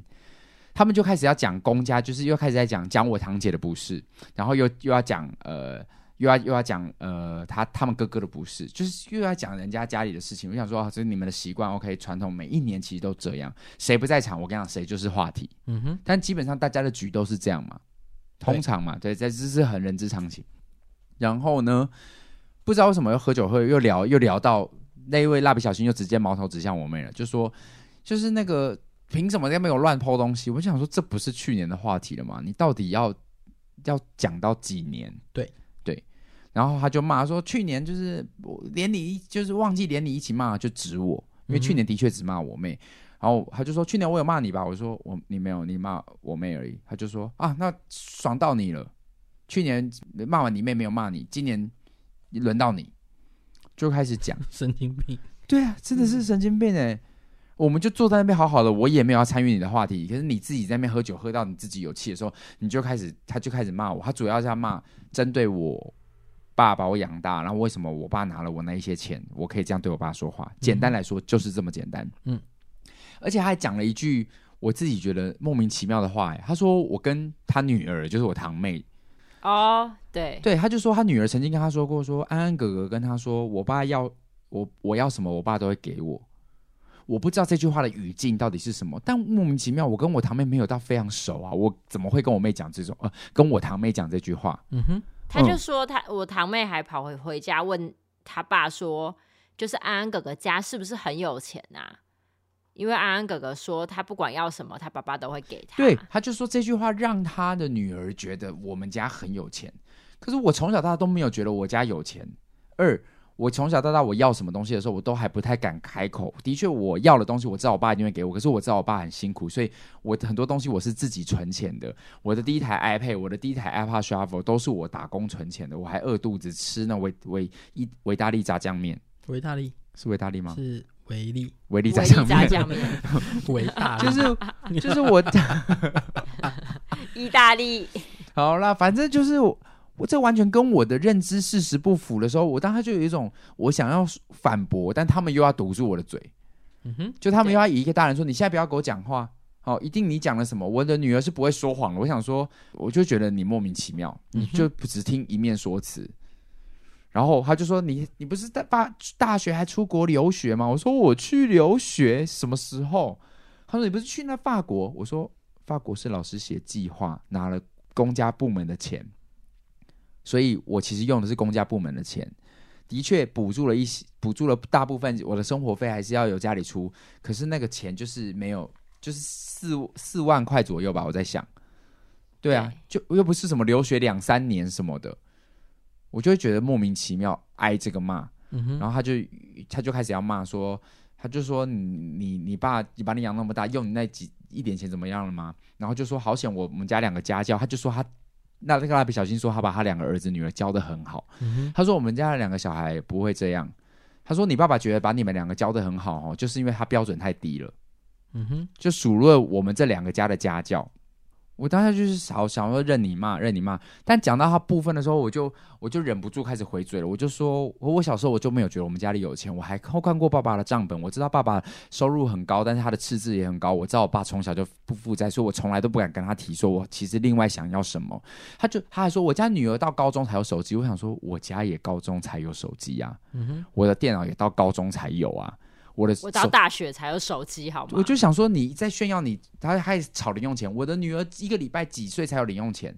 他们就开始要讲公家，就是又开始在讲讲我堂姐的不是，然后又又要讲呃。又要又要讲呃，他他们哥哥的不是，就是又要讲人家家里的事情。我想说，啊、这是你们的习惯，OK，传统，每一年其实都这样。谁不在场，我跟你讲，谁就是话题。嗯哼。但基本上大家的局都是这样嘛，通常嘛，对，这这是很人之常情。然后呢，不知道为什么又喝酒喝又聊又聊到那一位蜡笔小新，又直接矛头指向我妹了，就说就是那个凭什么在没有乱抛东西？我想说，这不是去年的话题了吗？你到底要要讲到几年？对对。然后他就骂说：“去年就是连你就是忘记连你一起骂，就指我，因为去年的确只骂我妹。嗯”然后他就说：“去年我有骂你吧？”我说：“我你没有，你骂我妹而已。”他就说：“啊，那爽到你了。去年骂完你妹没有骂你，今年轮到你，就开始讲 神经病。对啊，真的是神经病哎！嗯、我们就坐在那边好好的，我也没有要参与你的话题，可是你自己在那边喝酒喝到你自己有气的时候，你就开始他就开始骂我。他主要是要骂针对我。”爸把我养大，然后为什么我爸拿了我那一些钱，我可以这样对我爸说话？简单来说就是这么简单。嗯，而且他还讲了一句我自己觉得莫名其妙的话，他说我跟他女儿，就是我堂妹。哦，对，对，他就说他女儿曾经跟他说过说，说安安哥哥跟他说，我爸要我我要什么，我爸都会给我。我不知道这句话的语境到底是什么，但莫名其妙，我跟我堂妹没有到非常熟啊，我怎么会跟我妹讲这种呃，跟我堂妹讲这句话？嗯哼。他就说他，他我堂妹还跑回回家问他爸说，就是安安哥哥家是不是很有钱啊？因为安安哥哥说他不管要什么，他爸爸都会给他。对，他就说这句话让他的女儿觉得我们家很有钱。可是我从小到大都没有觉得我家有钱。二。我从小到大，我要什么东西的时候，我都还不太敢开口。的确，我要的东西，我知道我爸一定会给我。可是我知道我爸很辛苦，所以我很多东西我是自己存钱的。我的第一台 iPad，我的第一台 iPod Shuffle 都是我打工存钱的。我还饿肚子吃那维维一维大利炸酱面。维大利是维大利吗？是维力维力炸酱面。维大利就是 就是我意大利。好啦，反正就是我。我这完全跟我的认知事实不符的时候，我当时就有一种我想要反驳，但他们又要堵住我的嘴。嗯哼，就他们又要以一个大人说：“你现在不要给我讲话，好，一定你讲了什么？”我的女儿是不会说谎的。我想说，我就觉得你莫名其妙，你就不只听一面说辞。然后他就说：“你你不是在大大学还出国留学吗？”我说：“我去留学什么时候？”他说：“你不是去那法国？”我说：“法国是老师写计划，拿了公家部门的钱。”所以我其实用的是公家部门的钱，的确补助了一些，补助了大部分我的生活费还是要由家里出，可是那个钱就是没有，就是四四万块左右吧。我在想，对啊，对就又不是什么留学两三年什么的，我就会觉得莫名其妙挨这个骂，嗯、然后他就他就开始要骂说，他就说你你你爸你把你养那么大，用你那几一点钱怎么样了吗？然后就说好险我们家两个家教，他就说他。那那个蜡笔小新说，他把他两个儿子女儿教的很好。嗯、他说我们家的两个小孩不会这样。他说你爸爸觉得把你们两个教的很好哦，就是因为他标准太低了。嗯哼，就数落我们这两个家的家教。我当时就是想想说任你骂，任你骂。但讲到他部分的时候，我就我就忍不住开始回嘴了。我就说，我我小时候我就没有觉得我们家里有钱。我还看看过爸爸的账本，我知道爸爸收入很高，但是他的赤字也很高。我知道我爸从小就不负债，所以我从来都不敢跟他提说我其实另外想要什么。他就他还说我家女儿到高中才有手机。我想说我家也高中才有手机呀、啊，嗯、我的电脑也到高中才有啊。我的我到大学才有手机，好吗？我就想说你在炫耀你，他还炒零用钱。我的女儿一个礼拜几岁才有零用钱？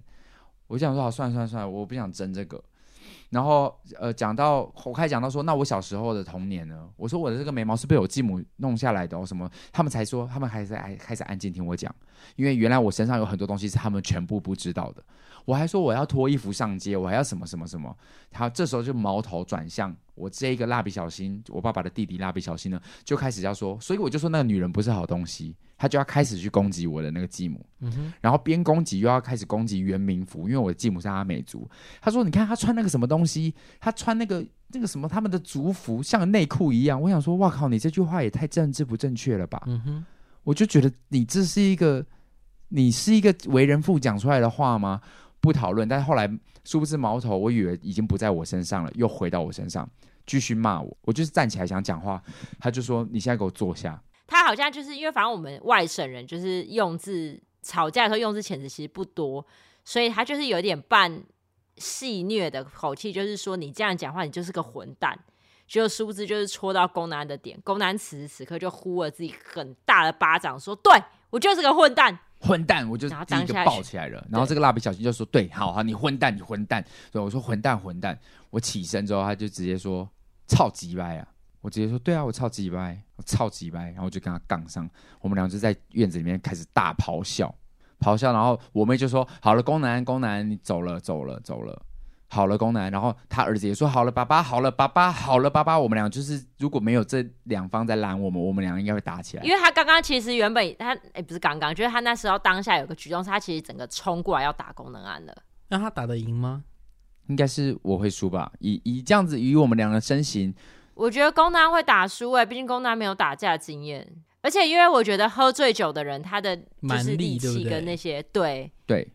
我就想说好，算了算了算了，我不想争这个。然后呃，讲到我开始讲到说，那我小时候的童年呢？我说我的这个眉毛是被我继母弄下来的哦，什么？他们才说，他们还是开开始安静听我讲，因为原来我身上有很多东西是他们全部不知道的。我还说我要脱衣服上街，我还要什么什么什么。他这时候就矛头转向我这一个蜡笔小新，我爸爸的弟弟蜡笔小新呢，就开始要说，所以我就说那个女人不是好东西，他就要开始去攻击我的那个继母，嗯、哼然后边攻击又要开始攻击原民服，因为我的继母是阿美族。他说你看他穿那个什么东西，他穿那个那个什么他们的族服像内裤一样。我想说，哇靠，你这句话也太政治不正确了吧？嗯、哼我就觉得你这是一个。你是一个为人父讲出来的话吗？不讨论。但是后来殊不知矛头，我以为已经不在我身上了，又回到我身上，继续骂我。我就是站起来想讲话，他就说：“你现在给我坐下。”他好像就是因为反正我们外省人就是用字吵架的时候用字遣词其实不多，所以他就是有点半戏谑的口气，就是说你这样讲话，你就是个混蛋。就殊不知就是戳到宫南的点，宫南此时此刻就呼了自己很大的巴掌，说：“对我就是个混蛋，混蛋！”我就第一个抱起来了。然后这个蜡笔小新就说：“对，好好，你混蛋，你混蛋。”所以我说：“混蛋，混蛋。”我起身之后，他就直接说：“超级掰啊！”我直接说：“对啊，我超级掰，我超级掰。”然后我就跟他杠上，我们俩就在院子里面开始大咆哮，咆哮。然后我妹就说：“好了，宫南，宫南，你走了，走了，走了。”好了，功能，然后他儿子也说好了，爸爸，好了，爸爸，好了，爸爸。我们俩就是如果没有这两方在拦我们，我们俩应该会打起来。因为他刚刚其实原本他哎不是刚刚，就是他那时候当下有个举动，他其实整个冲过来要打功能安了。那他打得赢吗？应该是我会输吧。以以这样子以我们两个身形，我觉得宫南会打输哎，毕竟宫南没有打架经验，而且因为我觉得喝醉酒的人他的就是力气跟那些对对，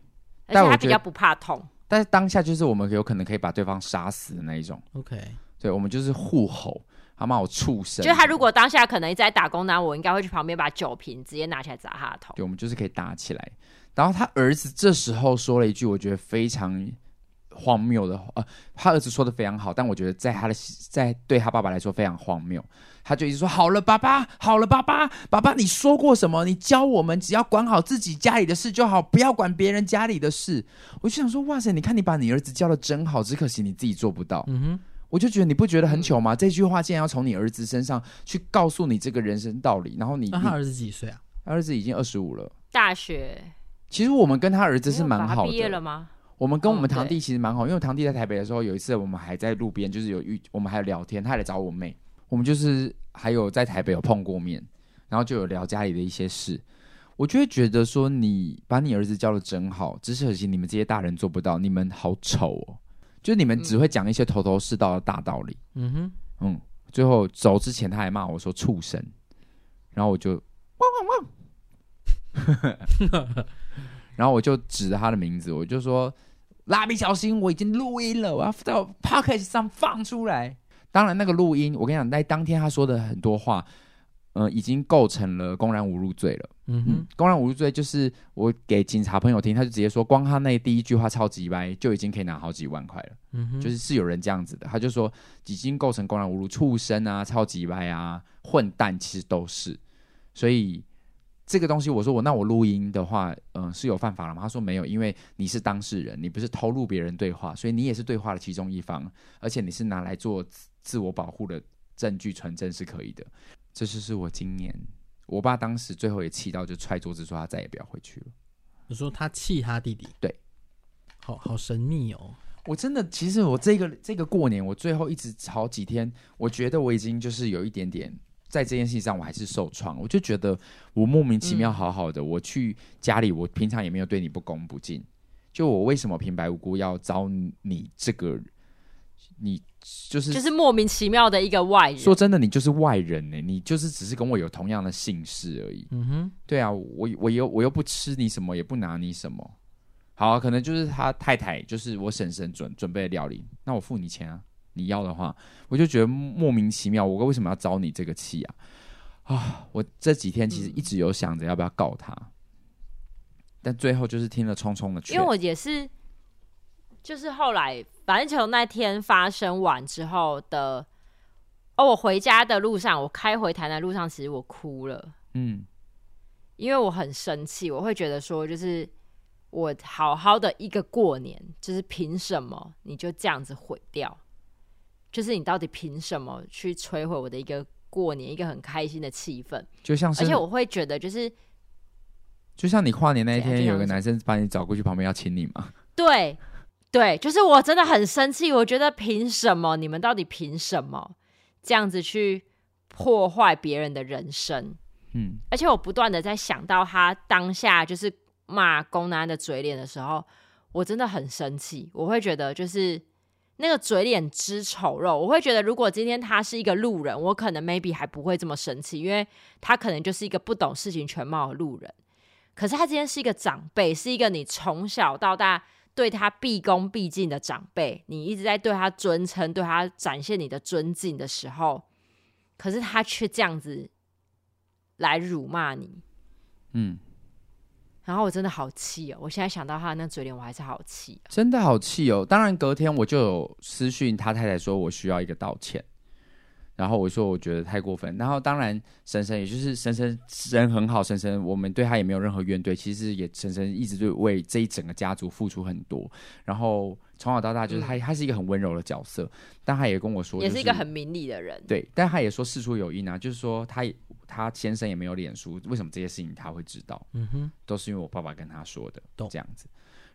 而且他比较不怕痛。但是当下就是我们有可能可以把对方杀死的那一种。OK，对，我们就是互吼，他骂我畜生。就他如果当下可能一直在打工呢，我应该会去旁边把酒瓶直接拿起来砸他的头。对，我们就是可以打起来。然后他儿子这时候说了一句我觉得非常荒谬的话，呃，他儿子说的非常好，但我觉得在他的在对他爸爸来说非常荒谬。他就一直说：“好了，爸爸，好了，爸爸，爸爸，你说过什么？你教我们只要管好自己家里的事就好，不要管别人家里的事。”我就想说：“哇塞，你看你把你儿子教的真好，只可惜你自己做不到。”嗯哼，我就觉得你不觉得很糗吗？嗯、这句话竟然要从你儿子身上去告诉你这个人生道理，然后你……那他儿子几岁啊？他儿子已经二十五了，大学。其实我们跟他儿子是蛮好的。毕业了吗？我们跟我们堂弟其实蛮好，因为堂弟在台北的时候，有一次我们还在路边，就是有遇，我们还有聊天，他还来找我妹。我们就是还有在台北有碰过面，然后就有聊家里的一些事，我就会觉得说，你把你儿子教的真好，只是可惜你们这些大人做不到，你们好丑哦，就你们只会讲一些头头是道的大道理。嗯哼，嗯，最后走之前他还骂我说畜生，然后我就汪汪汪，然后我就指着他的名字，我就说蜡笔小新，我已经录音了，我要到 Podcast 上放出来。当然，那个录音，我跟你讲，在当天他说的很多话，嗯、呃，已经构成了公然侮辱罪了。嗯哼，公然侮辱罪就是我给警察朋友听，他就直接说，光他那第一句话超级歪，就已经可以拿好几万块了。嗯哼，就是是有人这样子的，他就说已经构成公然侮辱，畜生啊，超级歪啊，混蛋，其实都是。所以这个东西，我说我那我录音的话，嗯、呃，是有犯法了吗？他说没有，因为你是当事人，你不是偷录别人对话，所以你也是对话的其中一方，而且你是拿来做。自我保护的证据存证是可以的，这就是我今年我爸当时最后也气到就踹桌子说他再也不要回去了。你说他气他弟弟？对，好好神秘哦。我真的其实我这个这个过年我最后一直好几天，我觉得我已经就是有一点点在这件事情上我还是受创，我就觉得我莫名其妙好好的，嗯、我去家里我平常也没有对你不恭不敬，就我为什么平白无故要遭你这个你？就是就是莫名其妙的一个外人。说真的，你就是外人呢，你就是只是跟我有同样的姓氏而已。嗯哼，对啊，我我又我又不吃你什么，也不拿你什么。好啊，可能就是他太太，就是我婶婶准准备的料理，那我付你钱啊。你要的话，我就觉得莫名其妙，我为什么要遭你这个气啊？啊，我这几天其实一直有想着要不要告他，嗯、但最后就是听了聪聪的劝，因为我也是。就是后来，反正从那天发生完之后的，哦，我回家的路上，我开回台南路上，其实我哭了，嗯，因为我很生气，我会觉得说，就是我好好的一个过年，就是凭什么你就这样子毁掉？就是你到底凭什么去摧毁我的一个过年，一个很开心的气氛？就像是，而且我会觉得，就是就像你跨年那一天，有个男生把你找过去旁边要亲你吗？对。对，就是我真的很生气。我觉得凭什么？你们到底凭什么这样子去破坏别人的人生？嗯，而且我不断的在想到他当下就是骂龚南的嘴脸的时候，我真的很生气。我会觉得就是那个嘴脸之丑陋。我会觉得如果今天他是一个路人，我可能 maybe 还不会这么生气，因为他可能就是一个不懂事情全貌的路人。可是他今天是一个长辈，是一个你从小到大对他毕恭毕敬的长辈，你一直在对他尊称，对他展现你的尊敬的时候，可是他却这样子来辱骂你，嗯。然后我真的好气哦！我现在想到他的那嘴脸，我还是好气，哦真的好气哦。当然隔天我就有私讯他太太说，我需要一个道歉。然后我说我觉得太过分。然后当然婶婶也就是婶婶人很好，婶婶我们对他也没有任何怨怼。其实也婶婶一直就为这一整个家族付出很多。然后从小到大就是他，嗯、他是一个很温柔的角色，但他也跟我说，就是，也是一个很明理的人。对，但他也说事出有因啊，就是说他也。他先生也没有脸书，为什么这些事情他会知道？嗯哼，都是因为我爸爸跟他说的，这样子。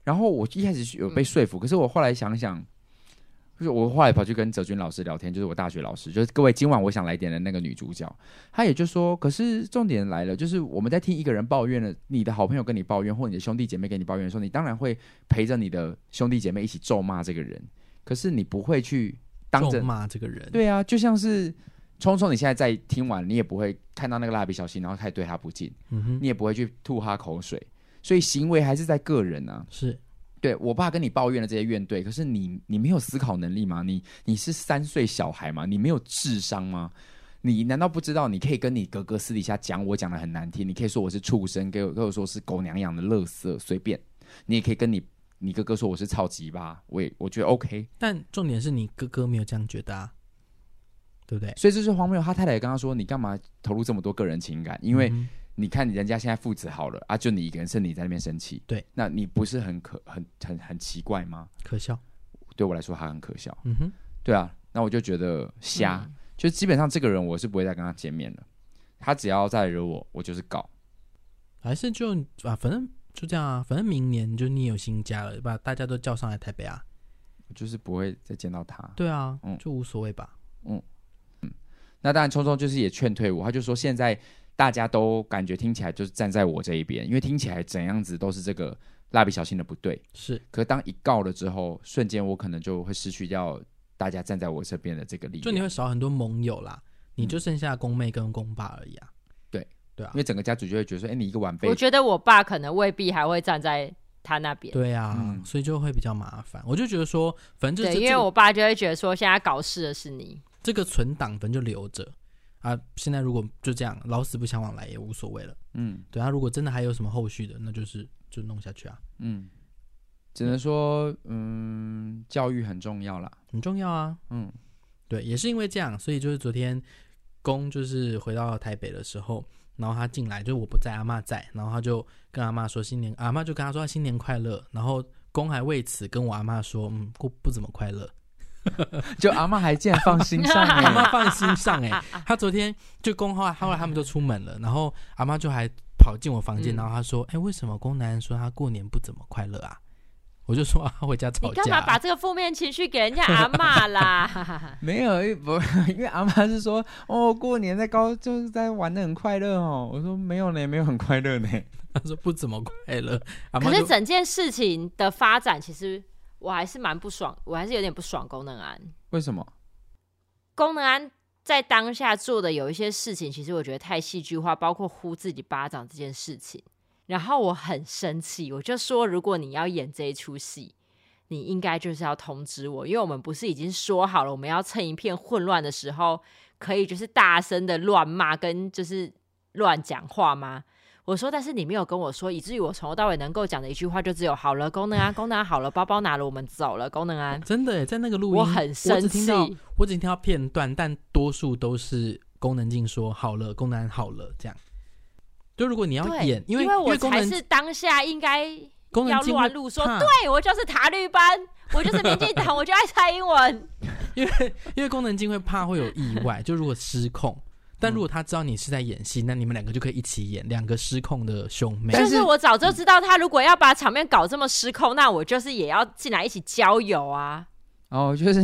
然后我一开始有被说服，嗯、可是我后来想想，就是我后来跑去跟泽君老师聊天，就是我大学老师，就是各位今晚我想来点的那个女主角，她也就说，可是重点来了，就是我们在听一个人抱怨了，你的好朋友跟你抱怨，或你的兄弟姐妹跟你抱怨的时候，你当然会陪着你的兄弟姐妹一起咒骂这个人，可是你不会去当着骂这个人，对啊，就像是。聪聪，你现在在听完，你也不会看到那个蜡笔小新，然后开始对他不敬，嗯哼，你也不会去吐他口水，所以行为还是在个人啊。是，对我爸跟你抱怨的这些怨怼，可是你你没有思考能力吗？你你是三岁小孩吗？你没有智商吗？你难道不知道你可以跟你哥哥私底下讲我讲的很难听？你可以说我是畜生，给我跟我说是狗娘养的垃圾，随便。你也可以跟你你哥哥说我是超级吧，我也我觉得 OK。但重点是你哥哥没有这样觉得啊。对不对？所以这是荒谬。他太太也跟他说：“你干嘛投入这么多个人情感？因为你看，人家现在父子好了啊，就你一个人，是你在那边生气。对，那你不是很可很很很奇怪吗？可笑。对我来说，还很可笑。嗯哼，对啊。那我就觉得瞎。嗯、就基本上这个人，我是不会再跟他见面了。他只要再惹我，我就是搞。还是就啊，反正就这样啊。反正明年就你有新家了，把大家都叫上来台北啊。就是不会再见到他。对啊，嗯，就无所谓吧。嗯嗯。那当然，聪聪就是也劝退我，他就说现在大家都感觉听起来就是站在我这一边，因为听起来怎样子都是这个蜡笔小新的不对。是，可是当一告了之后，瞬间我可能就会失去掉大家站在我这边的这个力量，就你会少很多盟友啦，你就剩下公妹跟公爸而已啊。对对啊，因为整个家族就会觉得说，哎，你一个晚辈，我觉得我爸可能未必还会站在他那边。对啊，嗯、所以就会比较麻烦。我就觉得说，反正就对，因为我爸就会觉得说，现在搞事的是你。这个存档反正就留着啊，现在如果就这样老死不相往来也无所谓了。嗯，对啊，如果真的还有什么后续的，那就是就弄下去啊。嗯，只能说嗯，教育很重要啦，很重要啊。嗯，对，也是因为这样，所以就是昨天公就是回到台北的时候，然后他进来，就是我不在，阿妈在，然后他就跟阿妈说新年，阿妈就跟他说新年快乐，然后公还为此跟我阿妈说，嗯，不不怎么快乐。就阿妈还竟然放心上，阿妈放心上哎，他昨天就公后来后来他们就出门了，然后阿妈就还跑进我房间，然后他说：“哎，为什么公男人说他过年不怎么快乐啊？” 我就说：“啊回家吵架。”你干嘛把这个负面情绪给人家阿妈啦？没有，不，因为阿妈是说：“哦，过年在高就是在玩的很快乐哦。”我说：“没有呢，没有很快乐呢。”他说：“不怎么快乐。”可是整件事情的发展其实。我还是蛮不爽，我还是有点不爽。功能安为什么？功能安在当下做的有一些事情，其实我觉得太戏剧化，包括呼自己巴掌这件事情。然后我很生气，我就说：如果你要演这一出戏，你应该就是要通知我，因为我们不是已经说好了，我们要趁一片混乱的时候，可以就是大声的乱骂跟就是乱讲话吗？我说，但是你没有跟我说，以至于我从头到尾能够讲的一句话就只有“好了，功能安，功能安好了，包包拿了，我们走了，功能安。”真的，在那个录音，我很生气。我只听到片段，但多数都是功能静说“好了，功能安好了”这样。就如果你要演，因为因为我才是当下应该要录完录说，对我就是塔绿班，我就是民进党，我就爱蔡英文。因为因为功能静会怕会有意外，就如果失控。但如果他知道你是在演戏，那你们两个就可以一起演两个失控的兄妹。但是我早就知道，他如果要把场面搞这么失控，那我就是也要进来一起交友啊。哦，就是，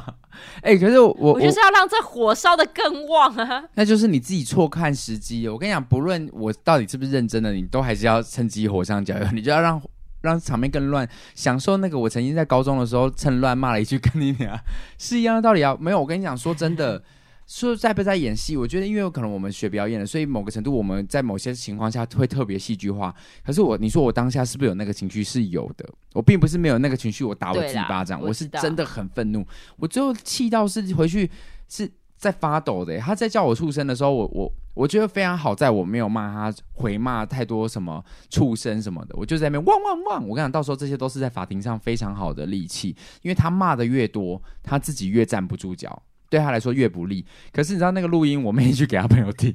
哎、欸，可是我我就是要让这火烧的更旺啊。那就是你自己错看时机。我跟你讲，不论我到底是不是认真的，你都还是要趁机火上浇油。你就要让让场面更乱，享受那个我曾经在高中的时候趁乱骂了一句“跟你俩”是一样的道理啊。没有，我跟你讲，说真的。说在不在演戏，我觉得因为有可能我们学表演的，所以某个程度我们在某些情况下会特别戏剧化。可是我，你说我当下是不是有那个情绪？是有的。我并不是没有那个情绪，我打我自己巴掌，我，我是真的很愤怒。我最后气到是回去是在发抖的。他在叫我畜生的时候，我我我觉得非常好，在我没有骂他回骂太多什么畜生什么的，我就在那边汪汪汪。我跟你讲，到时候这些都是在法庭上非常好的利器，因为他骂的越多，他自己越站不住脚。对他来说越不利，可是你知道那个录音，我没去给他朋友听，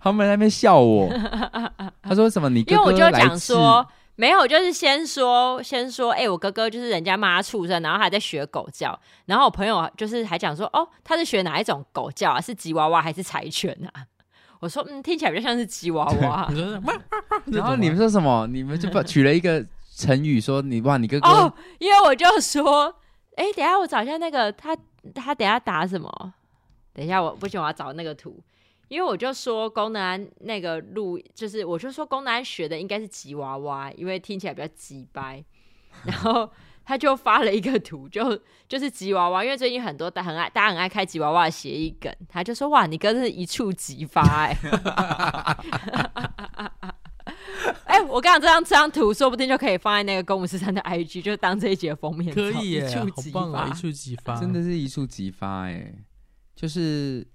他们在那边笑我。他说什么？你哥哥来因为我就讲说没有，就是先说先说，哎、欸，我哥哥就是人家骂他畜生，然后还在学狗叫，然后我朋友就是还讲说，哦，他是学哪一种狗叫啊？是吉娃娃还是柴犬啊？我说，嗯，听起来比较像是吉娃娃。然后你们说什么？你们就把取了一个成语，说你哇，你哥哥，哦，因为我就说，哎、欸，等一下我找一下那个他。他等下打什么？等一下，我不行，我要找那个图，因为我就说功能安那个录，就是我就说功能安学的应该是吉娃娃，因为听起来比较吉掰。然后他就发了一个图，就就是吉娃娃，因为最近很多大很爱大家很爱开吉娃娃的谐音梗，他就说哇，你哥是一触即发哎、哎、欸，我刚刚这张这张图，说不定就可以放在那个公五十三的 IG，就当这一节封面。可以耶，一触即发，好棒啊！一触即发，真的是一触即发哎，就是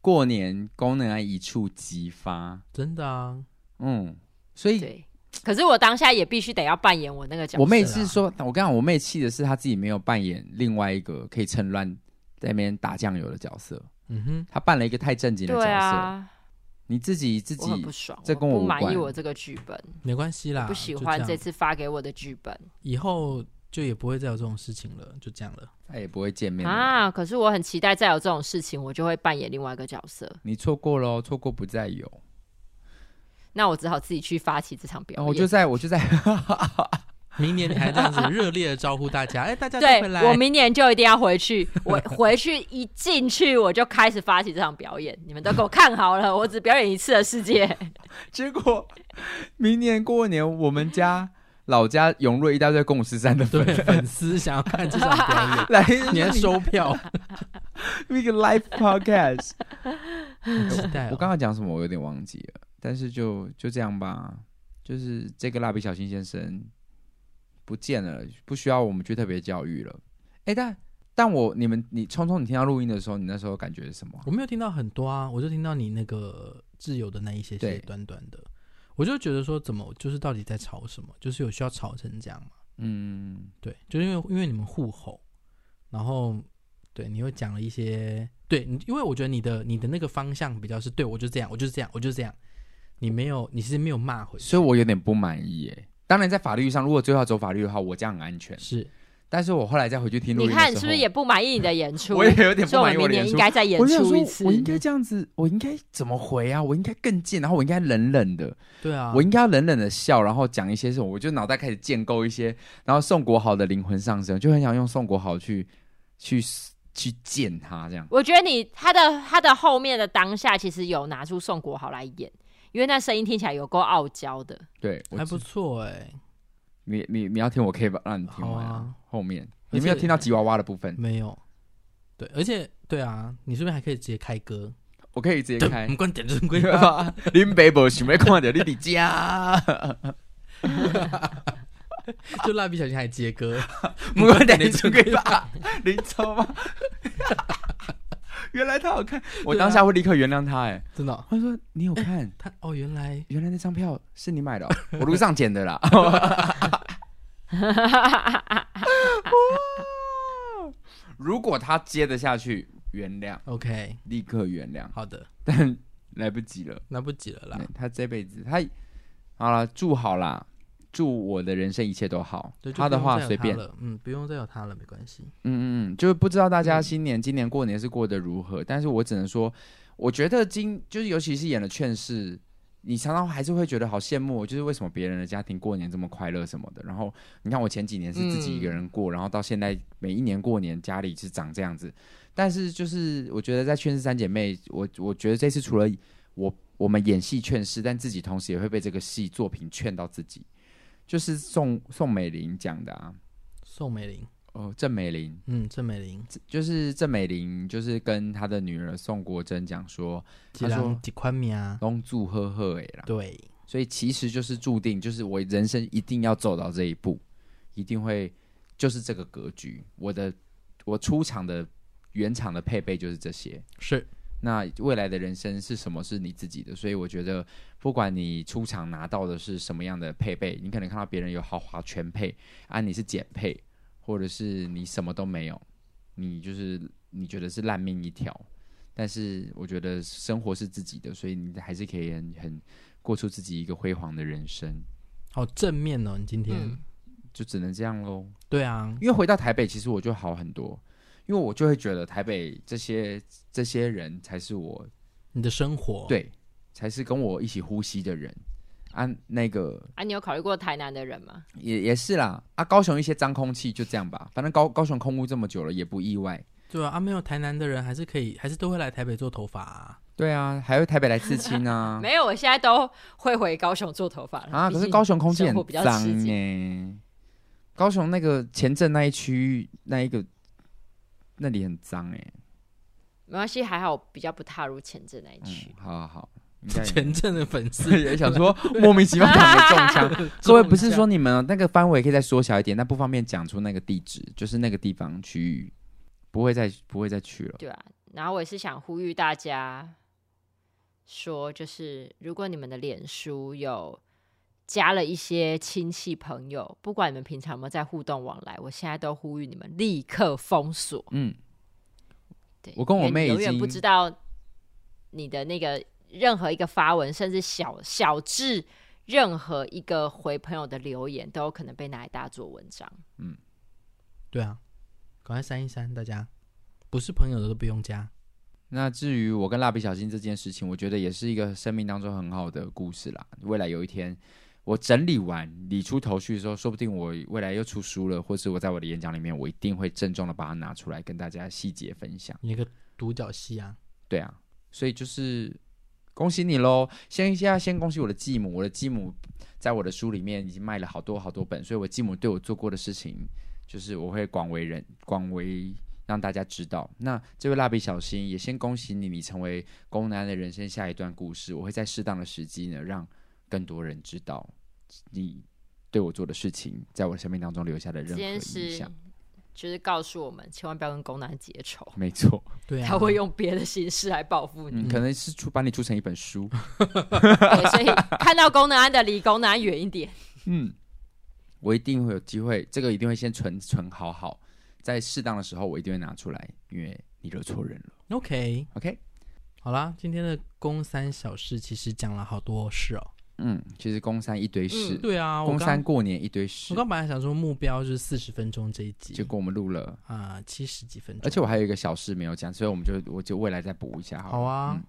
过年功能啊，一触即发，真的啊，嗯，所以，可是我当下也必须得要扮演我那个角色。我妹是说，我刚刚我妹气的是她自己没有扮演另外一个可以趁乱在那边打酱油的角色。嗯哼，她扮了一个太正经的角色。你自己自己不爽，这跟我不满意我这个剧本，没关系啦。不喜欢这次发给我的剧本，以后就也不会再有这种事情了，就这样了。再也不会见面啊。可是我很期待再有这种事情，我就会扮演另外一个角色。你错过了，错过不再有。那我只好自己去发起这场表演。我就在我就在。明年你还这样子热烈的招呼大家，哎、欸，大家对我明年就一定要回去。我 回去一进去，我就开始发起这场表演。你们都给我看好了，我只表演一次的世界。结果明年过年，我们家老家涌入一大堆公五十三的粉粉丝，想要看这场表演，来年收票。那个 live podcast，期待、哦。我刚刚讲什么？我有点忘记了。但是就就这样吧，就是这个蜡笔小新先生。不见了，不需要我们去特别教育了。哎、欸，但但我你们你聪聪，你听到录音的时候，你那时候感觉是什么？我没有听到很多啊，我就听到你那个自由的那一些些短短的，我就觉得说怎么就是到底在吵什么？就是有需要吵成这样吗？嗯，对，就是因为因为你们互吼，然后对你又讲了一些对，因为我觉得你的你的那个方向比较是对我就这样，我就是这样，我就是这样，你没有你其实没有骂回去，所以我有点不满意耶。当然，在法律上，如果最后要走法律的话，我这样很安全。是，但是我后来再回去听录音，你看是不是也不满意你的演出？我也有点不满意我的演出。应该再演出一次。我应该这样子，我应该怎么回啊？我应该更贱，然后我应该冷冷的。对啊，我应该要冷冷的笑，然后讲一些什么？我就脑袋开始建构一些，然后宋国豪的灵魂上升，就很想用宋国豪去去去见他这样。我觉得你他的他的后面的当下，其实有拿出宋国豪来演，因为那声音听起来有够傲娇的。对，还不错哎、欸。你你你要听，我可以把让你听完啊。后面你没有听到吉娃娃的部分？没有。对，而且对啊，你是不是还可以直接开歌？我可以直接开。我们关点正规吧。林北伯想要看到你的家。就蜡笔小新还接歌。我们关点正规吧。你错吗？原来他好看，我当下会立刻原谅他，哎，真的。他说：“你有看他？哦，原来原来那张票是你买的，我路上捡的啦。” 如果他接得下去，原谅，OK，立刻原谅。好的，但来不及了，来不及了啦。他这辈子，他好了，祝好啦。祝我的人生一切都好。对，他的话随便，嗯，不用再有他了，没关系。嗯嗯嗯，就是不知道大家新年、嗯、今年过年是过得如何，但是我只能说，我觉得今就是尤其是演了劝世，你常常还是会觉得好羡慕，就是为什么别人的家庭过年这么快乐什么的。然后你看我前几年是自己一个人过，嗯、然后到现在每一年过年家里是长这样子。但是就是我觉得在劝世三姐妹，我我觉得这次除了我我们演戏劝世，但自己同时也会被这个戏作品劝到自己。就是宋宋美龄讲的啊，宋美龄，哦，郑美玲，嗯，郑美玲就是郑美玲，就是跟她的女儿宋国珍讲说，她说几块米啊，东祝赫赫哎啦，对，所以其实就是注定，就是我人生一定要走到这一步，一定会就是这个格局，我的我出场的原厂的配备就是这些，是。那未来的人生是什么？是你自己的，所以我觉得，不管你出场拿到的是什么样的配备，你可能看到别人有豪华全配，啊，你是减配，或者是你什么都没有，你就是你觉得是烂命一条。但是我觉得生活是自己的，所以你还是可以很很过出自己一个辉煌的人生。好正面哦，你今天、嗯、就只能这样喽。对啊，因为回到台北，其实我就好很多。因为我就会觉得台北这些这些人才是我你的生活，对，才是跟我一起呼吸的人啊。那个啊，你有考虑过台南的人吗？也也是啦啊，高雄一些脏空气就这样吧，反正高高雄空污这么久了，也不意外。对啊，啊，没有台南的人还是可以，还是都会来台北做头发啊。对啊，还会台北来刺青啊。没有，我现在都会回高雄做头发啊。可是高雄空气很脏耶，高雄那个前镇那一区那一个。那里很脏哎、欸，没关系，还好比较不踏入前阵那一区、嗯。好好好，前镇的粉丝 也想说莫名其妙中枪。各位不是说你们那个范围可以再缩小一点，但不方便讲出那个地址，就是那个地方区域，不会再不会再去了。对啊，然后我也是想呼吁大家说，就是如果你们的脸书有。加了一些亲戚朋友，不管你们平常有没有在互动往来，我现在都呼吁你们立刻封锁。嗯，对，我跟我妹永远不知道你的那个任何一个发文，甚至小小至任何一个回朋友的留言，都有可能被拿来大做文章。嗯，对啊，赶快删一删，大家不是朋友的都不用加。那至于我跟蜡笔小新这件事情，我觉得也是一个生命当中很好的故事啦。未来有一天。我整理完理出头绪的时候，说不定我未来又出书了，或是我在我的演讲里面，我一定会郑重的把它拿出来跟大家细节分享。一个独角戏啊，对啊，所以就是恭喜你喽！先现在先恭喜我的继母，我的继母在我的书里面已经卖了好多好多本，所以我继母对我做过的事情，就是我会广为人广为让大家知道。那这位蜡笔小新也先恭喜你，你成为宫南的人生下一段故事，我会在适当的时机呢让。更多人知道你对我做的事情，在我生命当中留下的任何印象，就是告诉我们，千万不要跟宫男结仇。没错，对啊，他会用别的形式来报复你，嗯，可能是出把你出成一本书。对，所以看到宫南的，离宫南远一点。嗯，我一定会有机会，这个一定会先存存好好，在适当的时候，我一定会拿出来，因为你惹错人了。OK，OK，Okay? Okay? 好啦，今天的宫三小事其实讲了好多事哦。嗯，其实公山一堆事，嗯、对啊，公山过年一堆事。我刚本来想说目标就是四十分钟这一集，结果我们录了。啊七十几分钟，而且我还有一个小事没有讲，所以我们就我就未来再补一下好。好啊、嗯，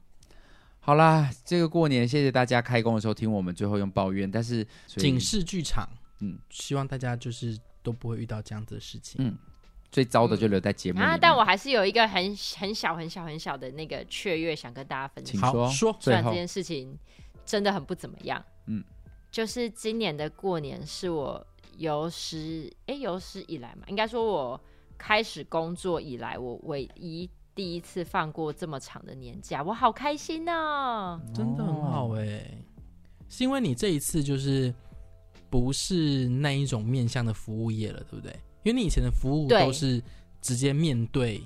好啦，这个过年谢谢大家开工的时候听我们最后用抱怨，但是警示剧场，嗯，希望大家就是都不会遇到这样子的事情。嗯，最糟的就留在节目、嗯、啊，但我还是有一个很很小很小很小的那个雀跃想跟大家分享。请说，说，虽然这件事情真的很不怎么样，嗯。就是今年的过年是我有史哎有史以来嘛，应该说我开始工作以来，我唯一第一次放过这么长的年假，我好开心呐、啊！真的很好哎、欸，是因为你这一次就是不是那一种面向的服务业了，对不对？因为你以前的服务都是直接面对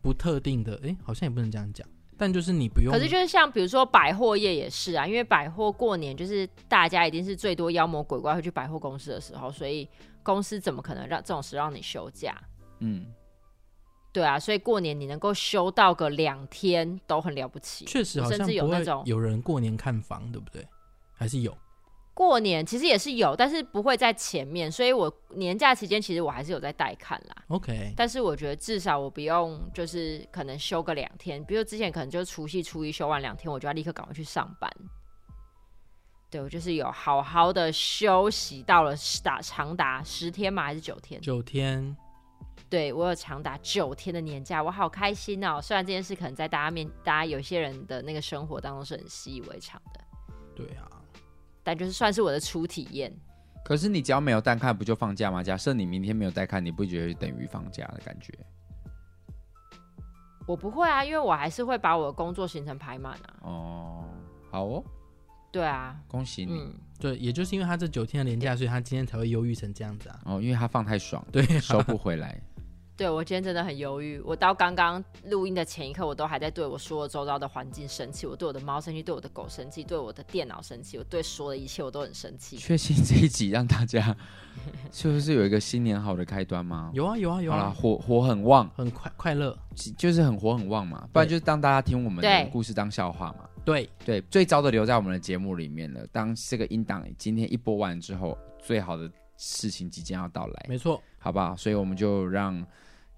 不特定的，哎，好像也不能这样讲。但就是你不用，可是就是像比如说百货业也是啊，因为百货过年就是大家一定是最多妖魔鬼怪会去百货公司的时候，所以公司怎么可能让这种事让你休假？嗯，对啊，所以过年你能够休到个两天都很了不起。确实，甚至有那种有人过年看房，对不对？还是有。过年其实也是有，但是不会在前面，所以我年假期间其实我还是有在带看啦。OK，但是我觉得至少我不用就是可能休个两天，比如之前可能就除夕初一休完两天，我就要立刻赶快去上班。对，我就是有好好的休息到了打长达十天嘛？还是九天？九天。对，我有长达九天的年假，我好开心哦！虽然这件事可能在大家面，大家有些人的那个生活当中是很习以为常的。对啊。但就是算是我的初体验。可是你只要没有带看，不就放假吗？假设你明天没有带看，你不觉得等于放假的感觉？我不会啊，因为我还是会把我的工作行程排满啊。哦，好哦。对啊，恭喜你。嗯，对，也就是因为他这九天的年假，所以他今天才会忧郁成这样子啊。哦，因为他放太爽，对，收不回来。对，我今天真的很忧郁，我到刚刚录音的前一刻，我都还在对我说周遭的环境生气，我对我的猫生气，对我的狗生气，对我的电脑生气，我对说的一切我都很生气。确信这一集让大家 是不是有一个新年好的开端吗？有啊有啊有啊，火火很旺，很快快乐，就是很火很旺嘛，不然就是当大家听我们的故事当笑话嘛。对对，最糟的留在我们的节目里面了。当这个音档今天一播完之后，最好的事情即将要到来，没错，好不好？所以我们就让。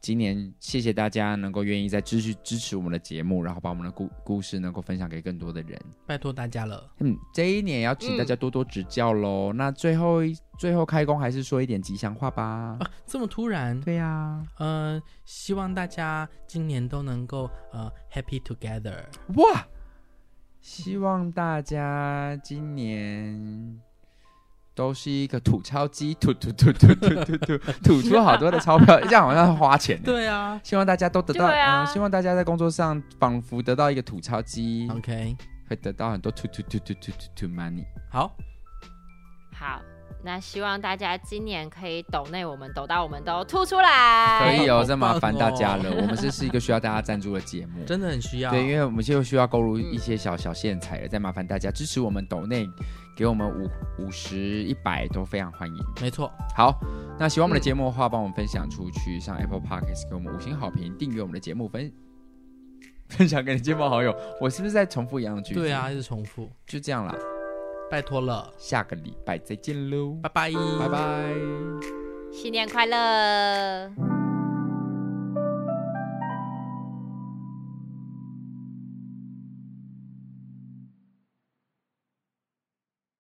今年谢谢大家能够愿意再继续支持我们的节目，然后把我们的故故事能够分享给更多的人，拜托大家了。嗯，这一年也要请大家多多指教喽。嗯、那最后最后开工还是说一点吉祥话吧。啊，这么突然？对呀、啊。呃，希望大家今年都能够呃 happy together。哇！希望大家今年。都是一个吐钞机，吐吐吐吐吐吐吐，吐出好多的钞票，这样好像是花钱。对啊，希望大家都得到，啊、嗯，希望大家在工作上仿佛得到一个吐钞机，OK，会得到很多吐吐吐吐吐吐吐 money。好，好。那希望大家今年可以抖内我们抖到我们都吐出来，可以哦，这麻烦大家了。我们这是一个需要大家赞助的节目，真的很需要。对，因为我们就需要购入一些小小线材了，再麻烦大家支持我们抖内，给我们五五十一百都非常欢迎。没错。好，那喜欢我们的节目的话，帮我们分享出去，上 Apple Podcast 给我们五星好评，订阅我们的节目，分 分享给你亲朋好友。我是不是在重复一样的句子？对啊，一直重复，就这样啦。拜托了，下个礼拜再见喽，拜拜，拜拜，新年快乐。